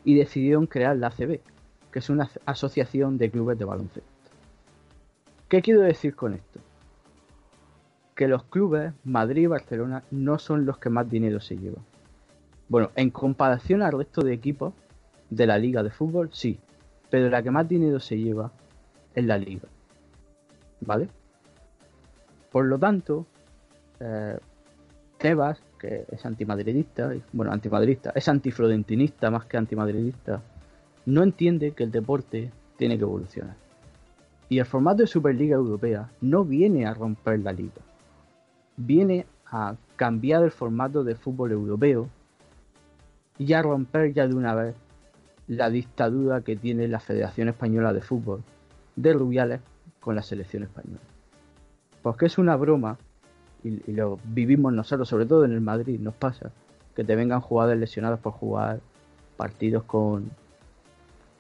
Y decidieron crear la ACB, que es una asociación de clubes de baloncesto. ¿Qué quiero decir con esto? Que los clubes, Madrid y Barcelona, no son los que más dinero se llevan. Bueno, en comparación al resto de equipos de la liga de fútbol, sí. Pero la que más dinero se lleva es la liga. ¿Vale? Por lo tanto, eh, Tebas, que es antimadridista, bueno, antimadridista, es antiflorentinista más que antimadridista, no entiende que el deporte tiene que evolucionar. Y el formato de Superliga Europea no viene a romper la liga, viene a cambiar el formato de fútbol europeo y a romper ya de una vez la dictadura que tiene la Federación Española de Fútbol de Rubiales con la selección española. Porque es una broma, y, lo vivimos nosotros, sobre todo en el Madrid, nos pasa, que te vengan jugadores lesionados por jugar partidos con,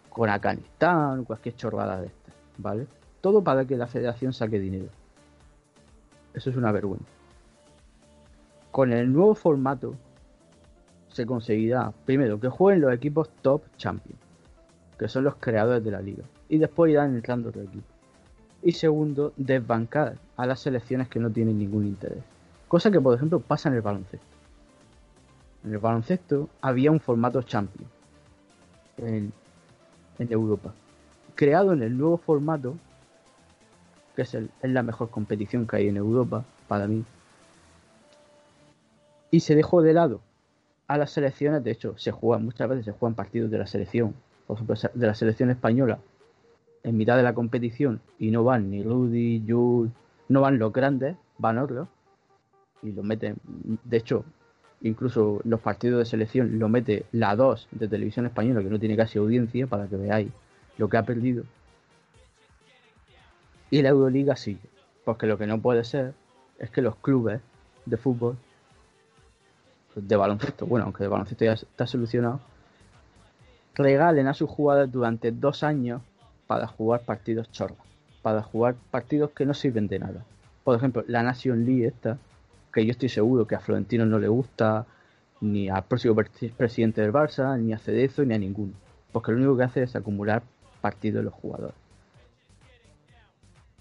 con Afganistán cualquier chorrada de estas, ¿vale? Todo para que la federación saque dinero. Eso es una vergüenza. Con el nuevo formato se conseguirá, primero, que jueguen los equipos top champions, que son los creadores de la liga, y después irán entrando otros equipos. Y segundo, desbancar a las selecciones que no tienen ningún interés. Cosa que, por ejemplo, pasa en el baloncesto. En el baloncesto había un formato champion en, en Europa. Creado en el nuevo formato, que es, el, es la mejor competición que hay en Europa, para mí. Y se dejó de lado a las selecciones, de hecho, se juegan, muchas veces se juegan partidos de la selección, por ejemplo, de la selección española, en mitad de la competición, y no van ni Rudy, Jules, no van los grandes, van otros, y lo meten, de hecho, incluso los partidos de selección lo mete la 2 de televisión española, que no tiene casi audiencia, para que veáis lo que ha perdido. Y la Euroliga sigue, porque lo que no puede ser es que los clubes de fútbol de baloncesto, bueno, aunque de baloncesto ya está solucionado, regalen a sus jugadores durante dos años para jugar partidos chorros, para jugar partidos que no sirven de nada. Por ejemplo, la Nation League esta, que yo estoy seguro que a Florentino no le gusta, ni al próximo presidente del Barça, ni a Cedezo, ni a ninguno. Porque lo único que hace es acumular partidos de los jugadores.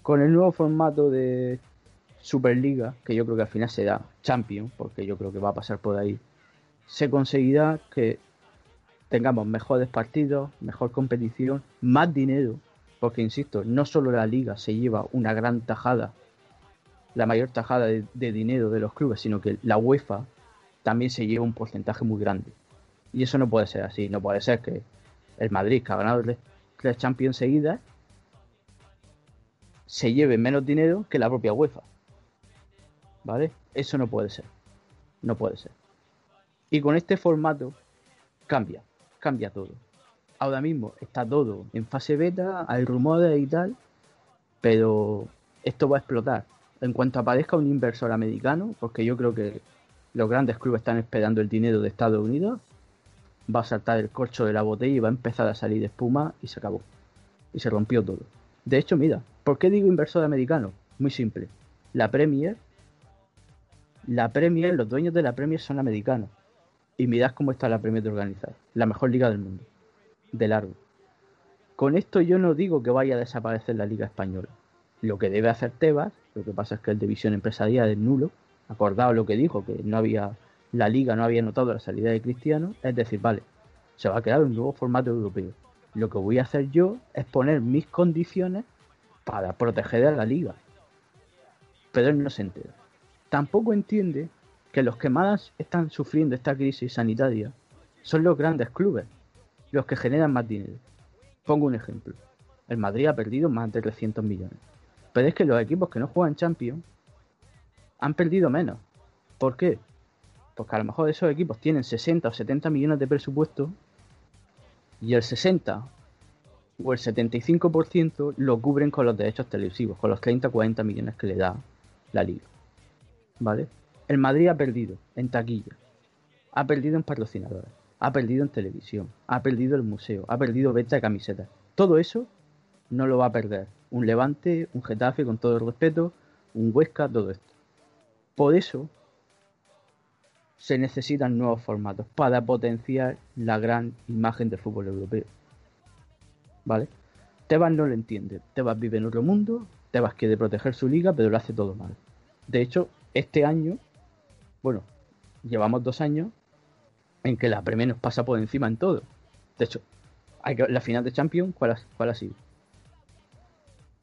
Con el nuevo formato de Superliga, que yo creo que al final será Champion, porque yo creo que va a pasar por ahí, se conseguirá que tengamos mejores partidos, mejor competición, más dinero, porque insisto, no solo la liga se lleva una gran tajada, la mayor tajada de, dinero de los clubes, sino que la UEFA también se lleva un porcentaje muy grande. Y eso no puede ser así, no puede ser que el Madrid, que ha ganado tres Champions seguidas, se lleve menos dinero que la propia UEFA. ¿Vale? Eso no puede ser. No puede ser. Y con este formato cambia, cambia todo. Ahora mismo está todo en fase beta, hay rumores y tal, pero esto va a explotar. En cuanto aparezca un inversor americano, porque yo creo que los grandes clubes están esperando el dinero de Estados Unidos, va a saltar el corcho de la botella y va a empezar a salir espuma y se acabó. Y se rompió todo. De hecho, mira, ¿por qué digo inversor americano? Muy simple. La Premier la Premier, los dueños de la Premier son americanos. Y mirad cómo está la Premier de organizar. La mejor liga del mundo. De largo. Con esto yo no digo que vaya a desaparecer la liga española. Lo que debe hacer Tebas, lo que pasa es que el división empresarial es nulo. Acordado lo que dijo, que no había la liga no había notado la salida de Cristiano. Es decir, vale, se va a crear un nuevo formato europeo. Lo que voy a hacer yo es poner mis condiciones para proteger a la liga. Pero él no se entera tampoco entiende que los que más están sufriendo esta crisis sanitaria son los grandes clubes, los que generan más dinero. Pongo un ejemplo. El Madrid ha perdido más de 300 millones. Pero es que los equipos que no juegan Champions han perdido menos. ¿Por qué? Porque a lo mejor esos equipos tienen 60 o 70 millones de presupuesto y el 60 o el 75% lo cubren con los derechos televisivos, con los 30 o 40 millones que le da la liga. ¿Vale? El Madrid ha perdido en taquilla, ha perdido en patrocinadores, ha perdido en televisión, ha perdido el museo, ha perdido venta de camisetas. Todo eso no lo va a perder. Un Levante, un Getafe, con todo el respeto, un Huesca, todo esto. Por eso se necesitan nuevos formatos para potenciar la gran imagen del fútbol europeo. ¿Vale? Tebas no lo entiende. Tebas vive en otro mundo, Tebas quiere proteger su liga, pero lo hace todo mal. De hecho, este año, bueno, llevamos dos años en que la Premier nos pasa por encima en todo. De hecho, la final de Champions, ¿cuál ha, cuál sido?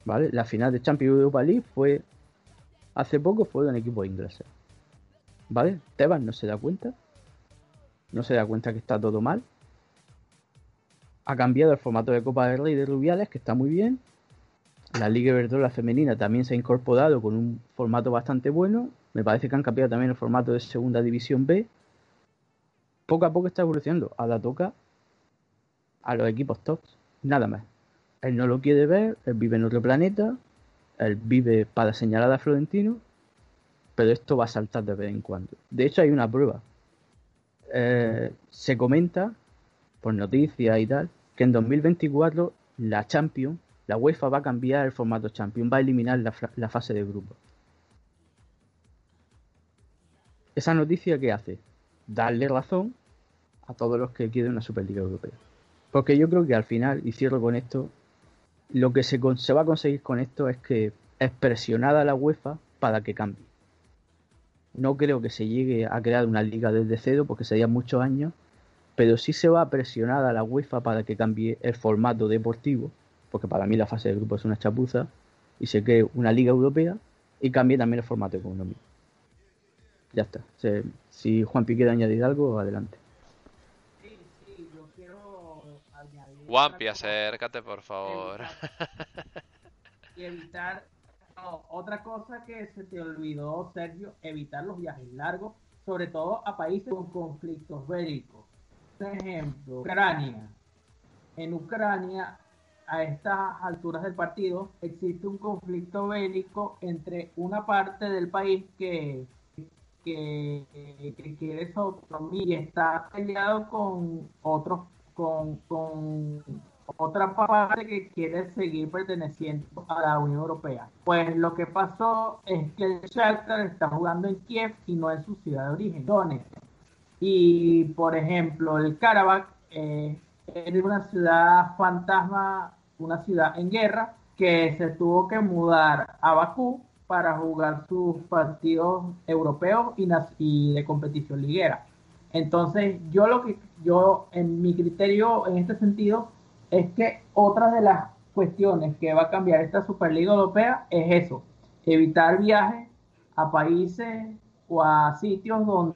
¿Vale? La final de Champions Europa League fue hace poco fue de un equipo inglés. ¿Vale? Tebas no se da cuenta. No se da cuenta que está todo mal. Ha cambiado el formato de Copa del Rey de Rubiales, que está muy bien. La Liga Iberdrola femenina también se ha incorporado con un formato bastante bueno. Me parece que han cambiado también el formato de Segunda División B. Poco a poco está evolucionando. Ahora toca a los equipos tops. Nada más. Él no lo quiere ver, él vive en otro planeta, él vive para señalar a Florentino, pero esto va a saltar de vez en cuando. De hecho, hay una prueba. Eh, se comenta, por noticias y tal, que en 2024 la Champions, la UEFA va a cambiar el formato Champions, va a eliminar la, la fase de grupo. Esa noticia que hace? Darle razón a todos los que quieren una Superliga Europea. Porque yo creo que al final, y cierro con esto, lo que se, va a conseguir con esto es que es presionada la UEFA para que cambie. No creo que se llegue a crear una liga desde cero porque serían muchos años, pero sí se va a presionar a la UEFA para que cambie el formato deportivo, porque para mí la fase de grupo es una chapuza, y se cree una liga europea y cambie también el formato económico. Ya está. Si Juan quiere añadir algo, adelante. Wampi, acércate, por favor. Y evitar, otra cosa que se te olvidó, Sergio, evitar los viajes largos, sobre todo a países con conflictos bélicos. Por ejemplo, Ucrania. En Ucrania, a estas alturas del partido, existe un conflicto bélico entre una parte del país que que, quiere su autonomía y está peleado con otros con, otra parte que quiere seguir perteneciendo a la Unión Europea. Pues lo que pasó es que el Shakhtar está jugando en Kiev y no en su ciudad de origen, Donetsk. Y por ejemplo, el Karabakh eh, es una ciudad fantasma, una ciudad en guerra que se tuvo que mudar a Bakú para jugar sus partidos europeos y de competición liguera. Entonces, yo lo que yo en mi criterio en este sentido es que otra de las cuestiones que va a cambiar esta Superliga Europea es eso, evitar viajes a países o a sitios donde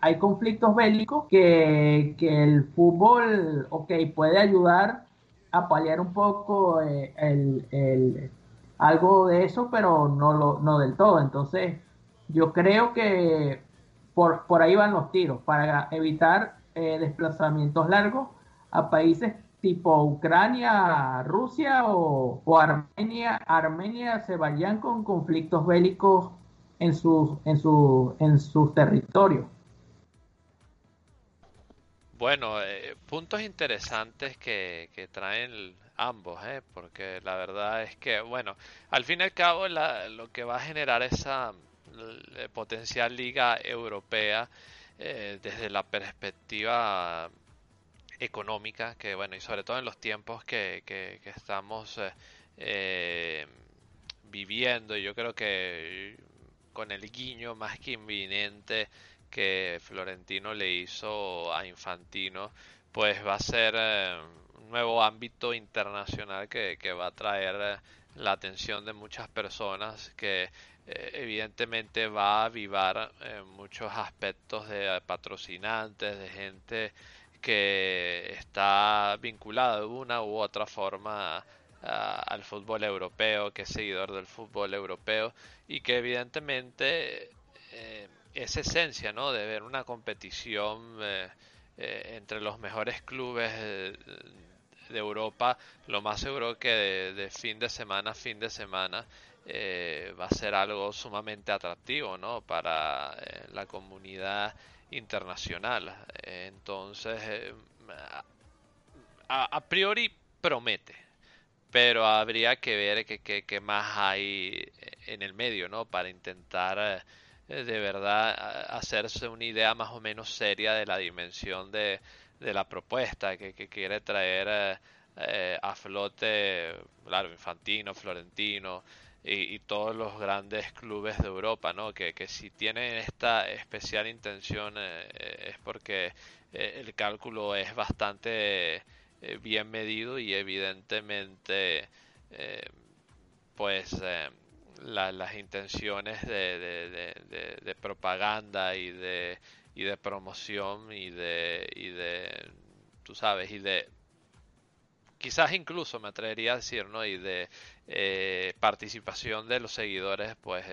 hay conflictos bélicos que, el fútbol, ok, puede ayudar a paliar un poco eh, el, algo de eso, pero no, lo, no del todo. Entonces, yo creo que por, por ahí van los tiros, para evitar eh, desplazamientos largos a países tipo Ucrania, Rusia o, Armenia, Armenia, Azerbaiyán con conflictos bélicos en sus en su, en sus territorios. Bueno, eh, puntos interesantes que, que traen ambos, ¿eh? porque la verdad es que, bueno, al fin y al cabo lo que va a generar esa potencial liga europea eh, desde la perspectiva económica, que bueno, y sobre todo en los tiempos que, que, estamos eh, eh, viviendo, yo creo que con el guiño más que inminente que Florentino le hizo a Infantino, pues va a ser un nuevo ámbito internacional que, que va a traer la atención de muchas personas que eh, evidentemente va a avivar eh, muchos aspectos de patrocinantes, de gente que está vinculado de una u otra forma al fútbol europeo, que es seguidor del fútbol europeo y que evidentemente eh, es esencia ¿no? de ver una competición eh, eh, entre los mejores clubes de Europa, lo más seguro que de, fin de semana a fin de semana va a ser algo sumamente atractivo ¿no? para la comunidad internacional. entonces, a priori promete, pero habría que ver qué, más hay en el medio, ¿no? Para intentar eh, de verdad hacerse una idea más o menos seria de la dimensión de, la propuesta que, quiere traer eh, eh, a flote, claro, Infantino, Florentino y, todos los grandes clubes de Europa, ¿no? Que, que si tienen esta especial intención es porque el cálculo es bastante eh, bien medido y evidentemente eh, pues eh, las intenciones de, de, propaganda y de y de promoción y de y de tú sabes y de quizás incluso me atrevería a decir no y de participación de los seguidores pues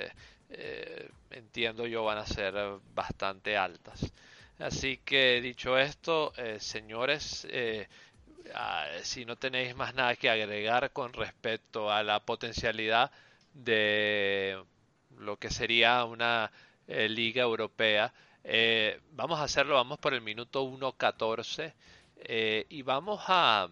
entiendo yo van a ser bastante altas. Así que dicho esto señores si no tenéis más nada que agregar con respecto a la potencialidad de lo que sería una eh, liga europea, eh, vamos a hacerlo, vamos por el minuto 1.14 eh, y vamos a,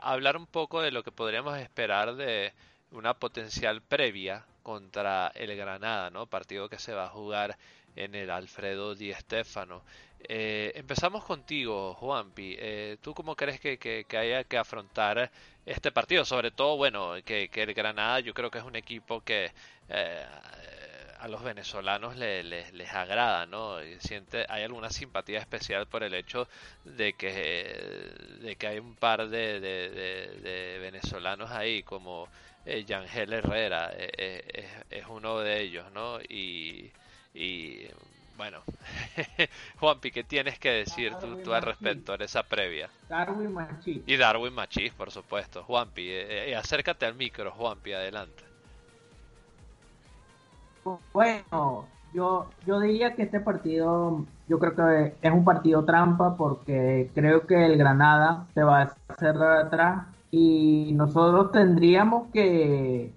hablar un poco de lo que podríamos esperar de una potencial previa contra el Granada, ¿no? Partido que se va a jugar en el Alfredo Di Stéfano. Eh, empezamos contigo, Juanpi. Eh, ¿Tú cómo crees que, haya que afrontar este partido? Sobre todo, bueno, que, el Granada yo creo que es un equipo que eh, a los venezolanos les agrada, ¿no? Siente, hay alguna simpatía especial por el hecho de que, de que hay un par de, de, venezolanos ahí, como Yangel Herrera, es, uno de ellos, ¿no? Y, y bueno, *laughs* Juanpi, ¿qué tienes que decir tú, al respecto en esa previa? Darwin Machís. Y Darwin Machís, por supuesto. Juanpi, eh, eh, acércate al micro, Juanpi, adelante. Bueno, yo, yo diría que este partido, yo creo que es un partido trampa porque creo que el Granada se va a hacer atrás y nosotros tendríamos que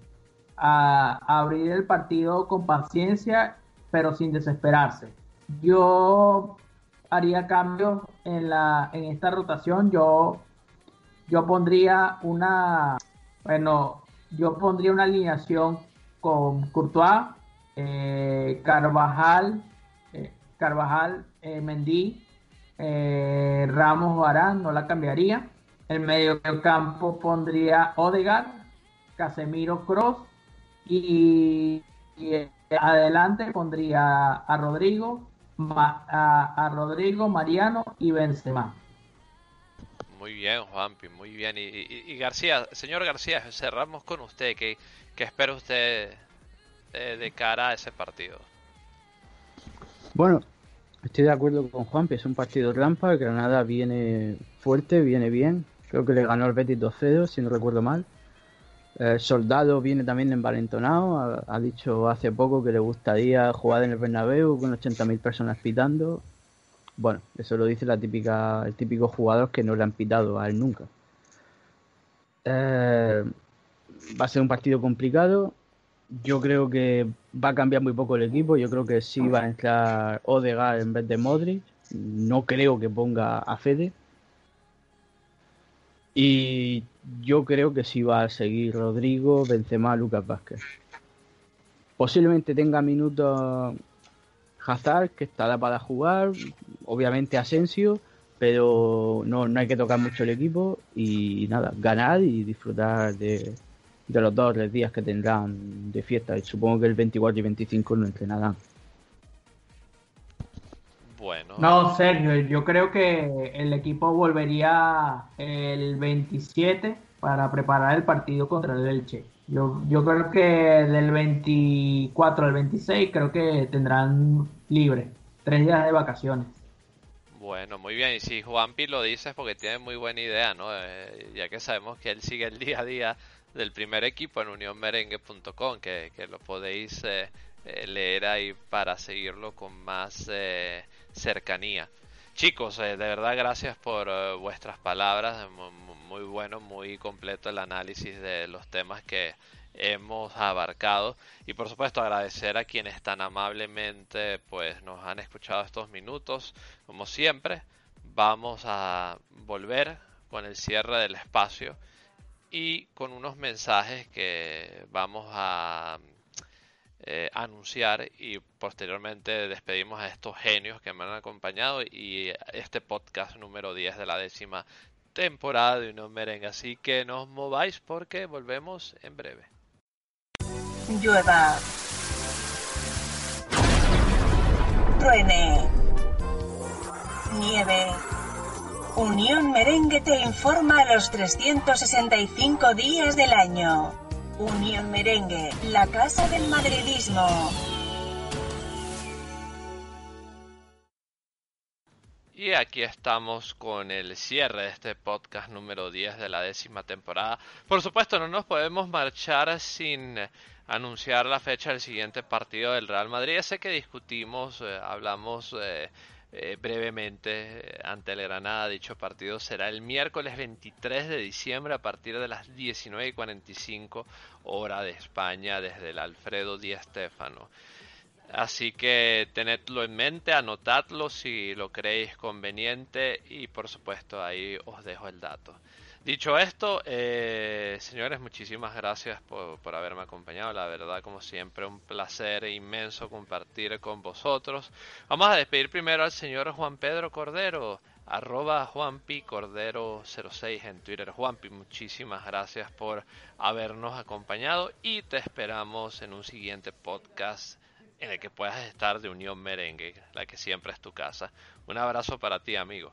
abrir el partido con paciencia pero sin desesperarse. Yo haría cambios en la en esta rotación. Yo yo pondría una bueno, yo pondría una alineación con Courtois, eh, Carvajal, eh, Carvajal, eh, Mendy, Ramos Barán, no la cambiaría. En medio campo pondría Odegaard, Casemiro Cross y adelante pondría a Rodrigo, a, Rodrigo, Mariano y Benzema. Muy bien, Juanpi, muy bien. Y, García, señor García, cerramos con usted. ¿Qué, espera usted de, cara a ese partido? Bueno, estoy de acuerdo con Juanpi, es un partido trampa. Granada viene fuerte, viene bien. Creo que le ganó el Betis 2-0, si no recuerdo mal. El Soldado viene también envalentonado, ha, dicho hace poco que le gustaría jugar en el Bernabéu con 80.000 personas pitando. Bueno, eso lo dice la típica, el típico jugador que no le han pitado a él nunca. Eh, va a ser un partido complicado. Yo creo que va a cambiar muy poco el equipo. Yo creo que sí va a entrar Odegaard en vez de Modric. No creo que ponga a Fede. Y yo creo que sí va a seguir Rodrigo, Benzema, Lucas Vázquez. Posiblemente tenga minutos Hazard, que estará para jugar, obviamente Asensio, pero no, no hay que tocar mucho el equipo y nada, ganar y disfrutar de, de los dos o tres días que tendrán de fiesta. Y supongo que el 24 y 25 no entrenarán. No, Sergio, yo creo que el equipo volvería el 27 para preparar el partido contra el Elche. Yo, yo creo que del 24 al 26 creo que tendrán libre, tres días de vacaciones. Bueno, muy bien. Y si Juanpi lo dice es porque tiene muy buena idea, ¿no? Eh, ya que sabemos que él sigue el día a día del primer equipo en unionmerengue.com, que, que lo podéis eh, eh, leer ahí para seguirlo con más cercanía. Chicos, de verdad gracias por vuestras palabras. Muy bueno, muy completo el análisis de los temas que hemos abarcado y por supuesto agradecer a quienes tan amablemente pues nos han escuchado estos minutos como siempre vamos a volver con el cierre del espacio y con unos mensajes que vamos a eh, anunciar y posteriormente despedimos a estos genios que me han acompañado y este podcast número 10 de la décima temporada de Unión Merengue. Así que no os mováis porque volvemos en breve llueva, truene, nieve. Unión Merengue te informa a los 365 días del año. Unión Merengue, la casa del madridismo. Y aquí estamos con el cierre de este podcast número 10 de la décima temporada. Por supuesto, no nos podemos marchar sin anunciar la fecha del siguiente partido del Real Madrid. Ese que discutimos, eh, hablamos eh, eh, brevemente ante el Granada. Dicho partido será el miércoles 23 de diciembre a partir de las 19.45 hora de España desde el Alfredo Di Stéfano. Así que tenedlo en mente, anotadlo si lo creéis conveniente y por supuesto ahí os dejo el dato. Dicho esto, eh, señores, muchísimas gracias por, haberme acompañado. La verdad, como siempre, un placer inmenso compartir con vosotros. Vamos a despedir primero al señor Juan Pedro Cordero, arroba Juanpi Cordero 06 en Twitter. Juanpi, muchísimas gracias por habernos acompañado y te esperamos en un siguiente podcast en el que puedas estar de Unión Merengue, la que siempre es tu casa. Un abrazo para ti, amigo.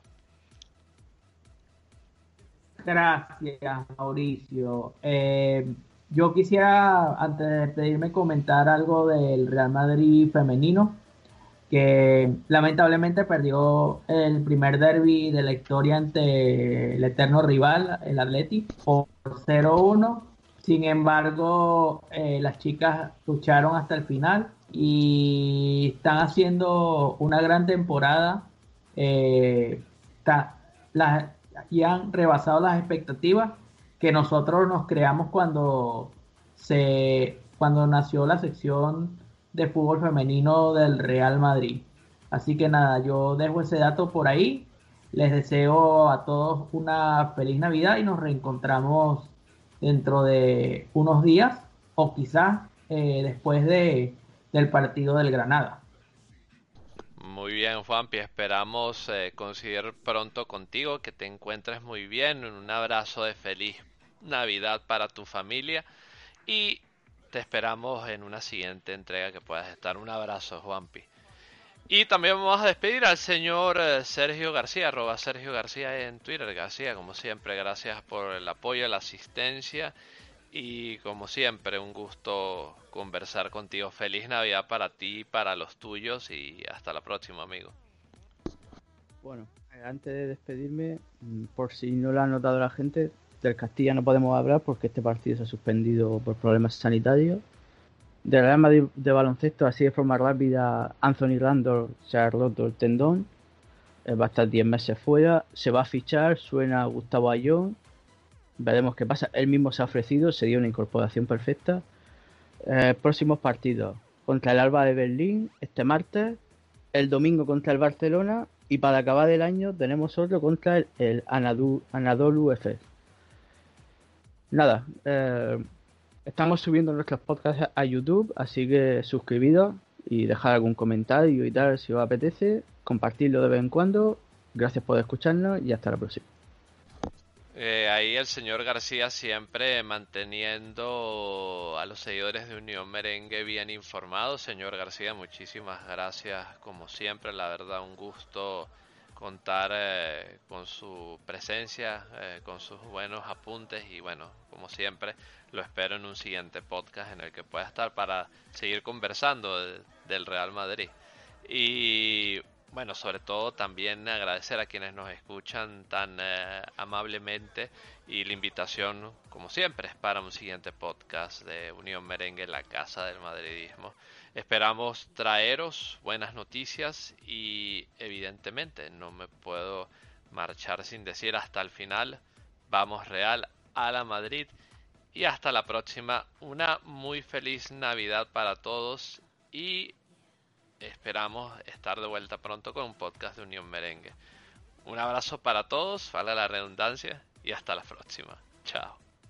Gracias, Mauricio. Eh, yo quisiera, antes de despedirme, comentar algo del Real Madrid femenino, que lamentablemente perdió el primer derby de la historia ante el eterno rival, el Atleti, por 0-1. Sin embargo, eh, las chicas lucharon hasta el final y están haciendo una gran temporada. Eh, la, y han rebasado las expectativas que nosotros nos creamos cuando se cuando nació la sección de fútbol femenino del Real Madrid. Así que nada, yo dejo ese dato por ahí. Les deseo a todos una feliz Navidad y nos reencontramos dentro de unos días o quizás eh, después de, del partido del Granada. Bien, Juanpi, esperamos eh, conseguir pronto contigo, que te encuentres muy bien, un abrazo de feliz Navidad para tu familia y te esperamos en una siguiente entrega que puedas estar. Un abrazo, Juanpi. Y también vamos a despedir al señor eh, Sergio García, arroba Sergio García en Twitter. García, como siempre, gracias por el apoyo, la asistencia y como siempre, un gusto conversar contigo. Feliz Navidad para ti, para los tuyos y hasta la próxima, amigo. Bueno, eh, antes de despedirme, mm, por si no lo ha notado la gente, del Castilla no podemos hablar porque este partido se ha suspendido por problemas sanitarios. De la Real de baloncesto, así de forma rápida, Anthony Randall se ha roto el tendón. Eh, va a estar 10 meses fuera. Se va a fichar, suena Gustavo Ayón Veremos qué pasa. Él mismo se ha ofrecido, sería una incorporación perfecta. Eh, próximos partidos. Contra el Alba de Berlín este martes. El domingo contra el Barcelona. Y para acabar el año tenemos otro contra el, el Anadolu Efes. Nada. Eh, estamos subiendo nuestros podcasts a YouTube. Así que suscribidos y dejar algún comentario y tal si os apetece. Compartirlo de vez en cuando. Gracias por escucharnos y hasta la próxima. Eh, ahí el señor García siempre manteniendo a los seguidores de Unión Merengue bien informados. Señor García, muchísimas gracias como siempre. La verdad, un gusto contar eh, con su presencia, eh, con sus buenos apuntes y bueno, como siempre, lo espero en un siguiente podcast en el que pueda estar para seguir conversando del Real Madrid. Y bueno, sobre todo también agradecer a quienes nos escuchan tan eh, amablemente y la invitación, como siempre, es para un siguiente podcast de Unión Merengue, la Casa del Madridismo. Esperamos traeros buenas noticias y evidentemente no me puedo marchar sin decir hasta el final, vamos Real a la Madrid y hasta la próxima. Una muy feliz Navidad para todos y esperamos estar de vuelta pronto con un podcast de Unión Merengue. Un abrazo para todos, vale la redundancia, y hasta la próxima. Chao.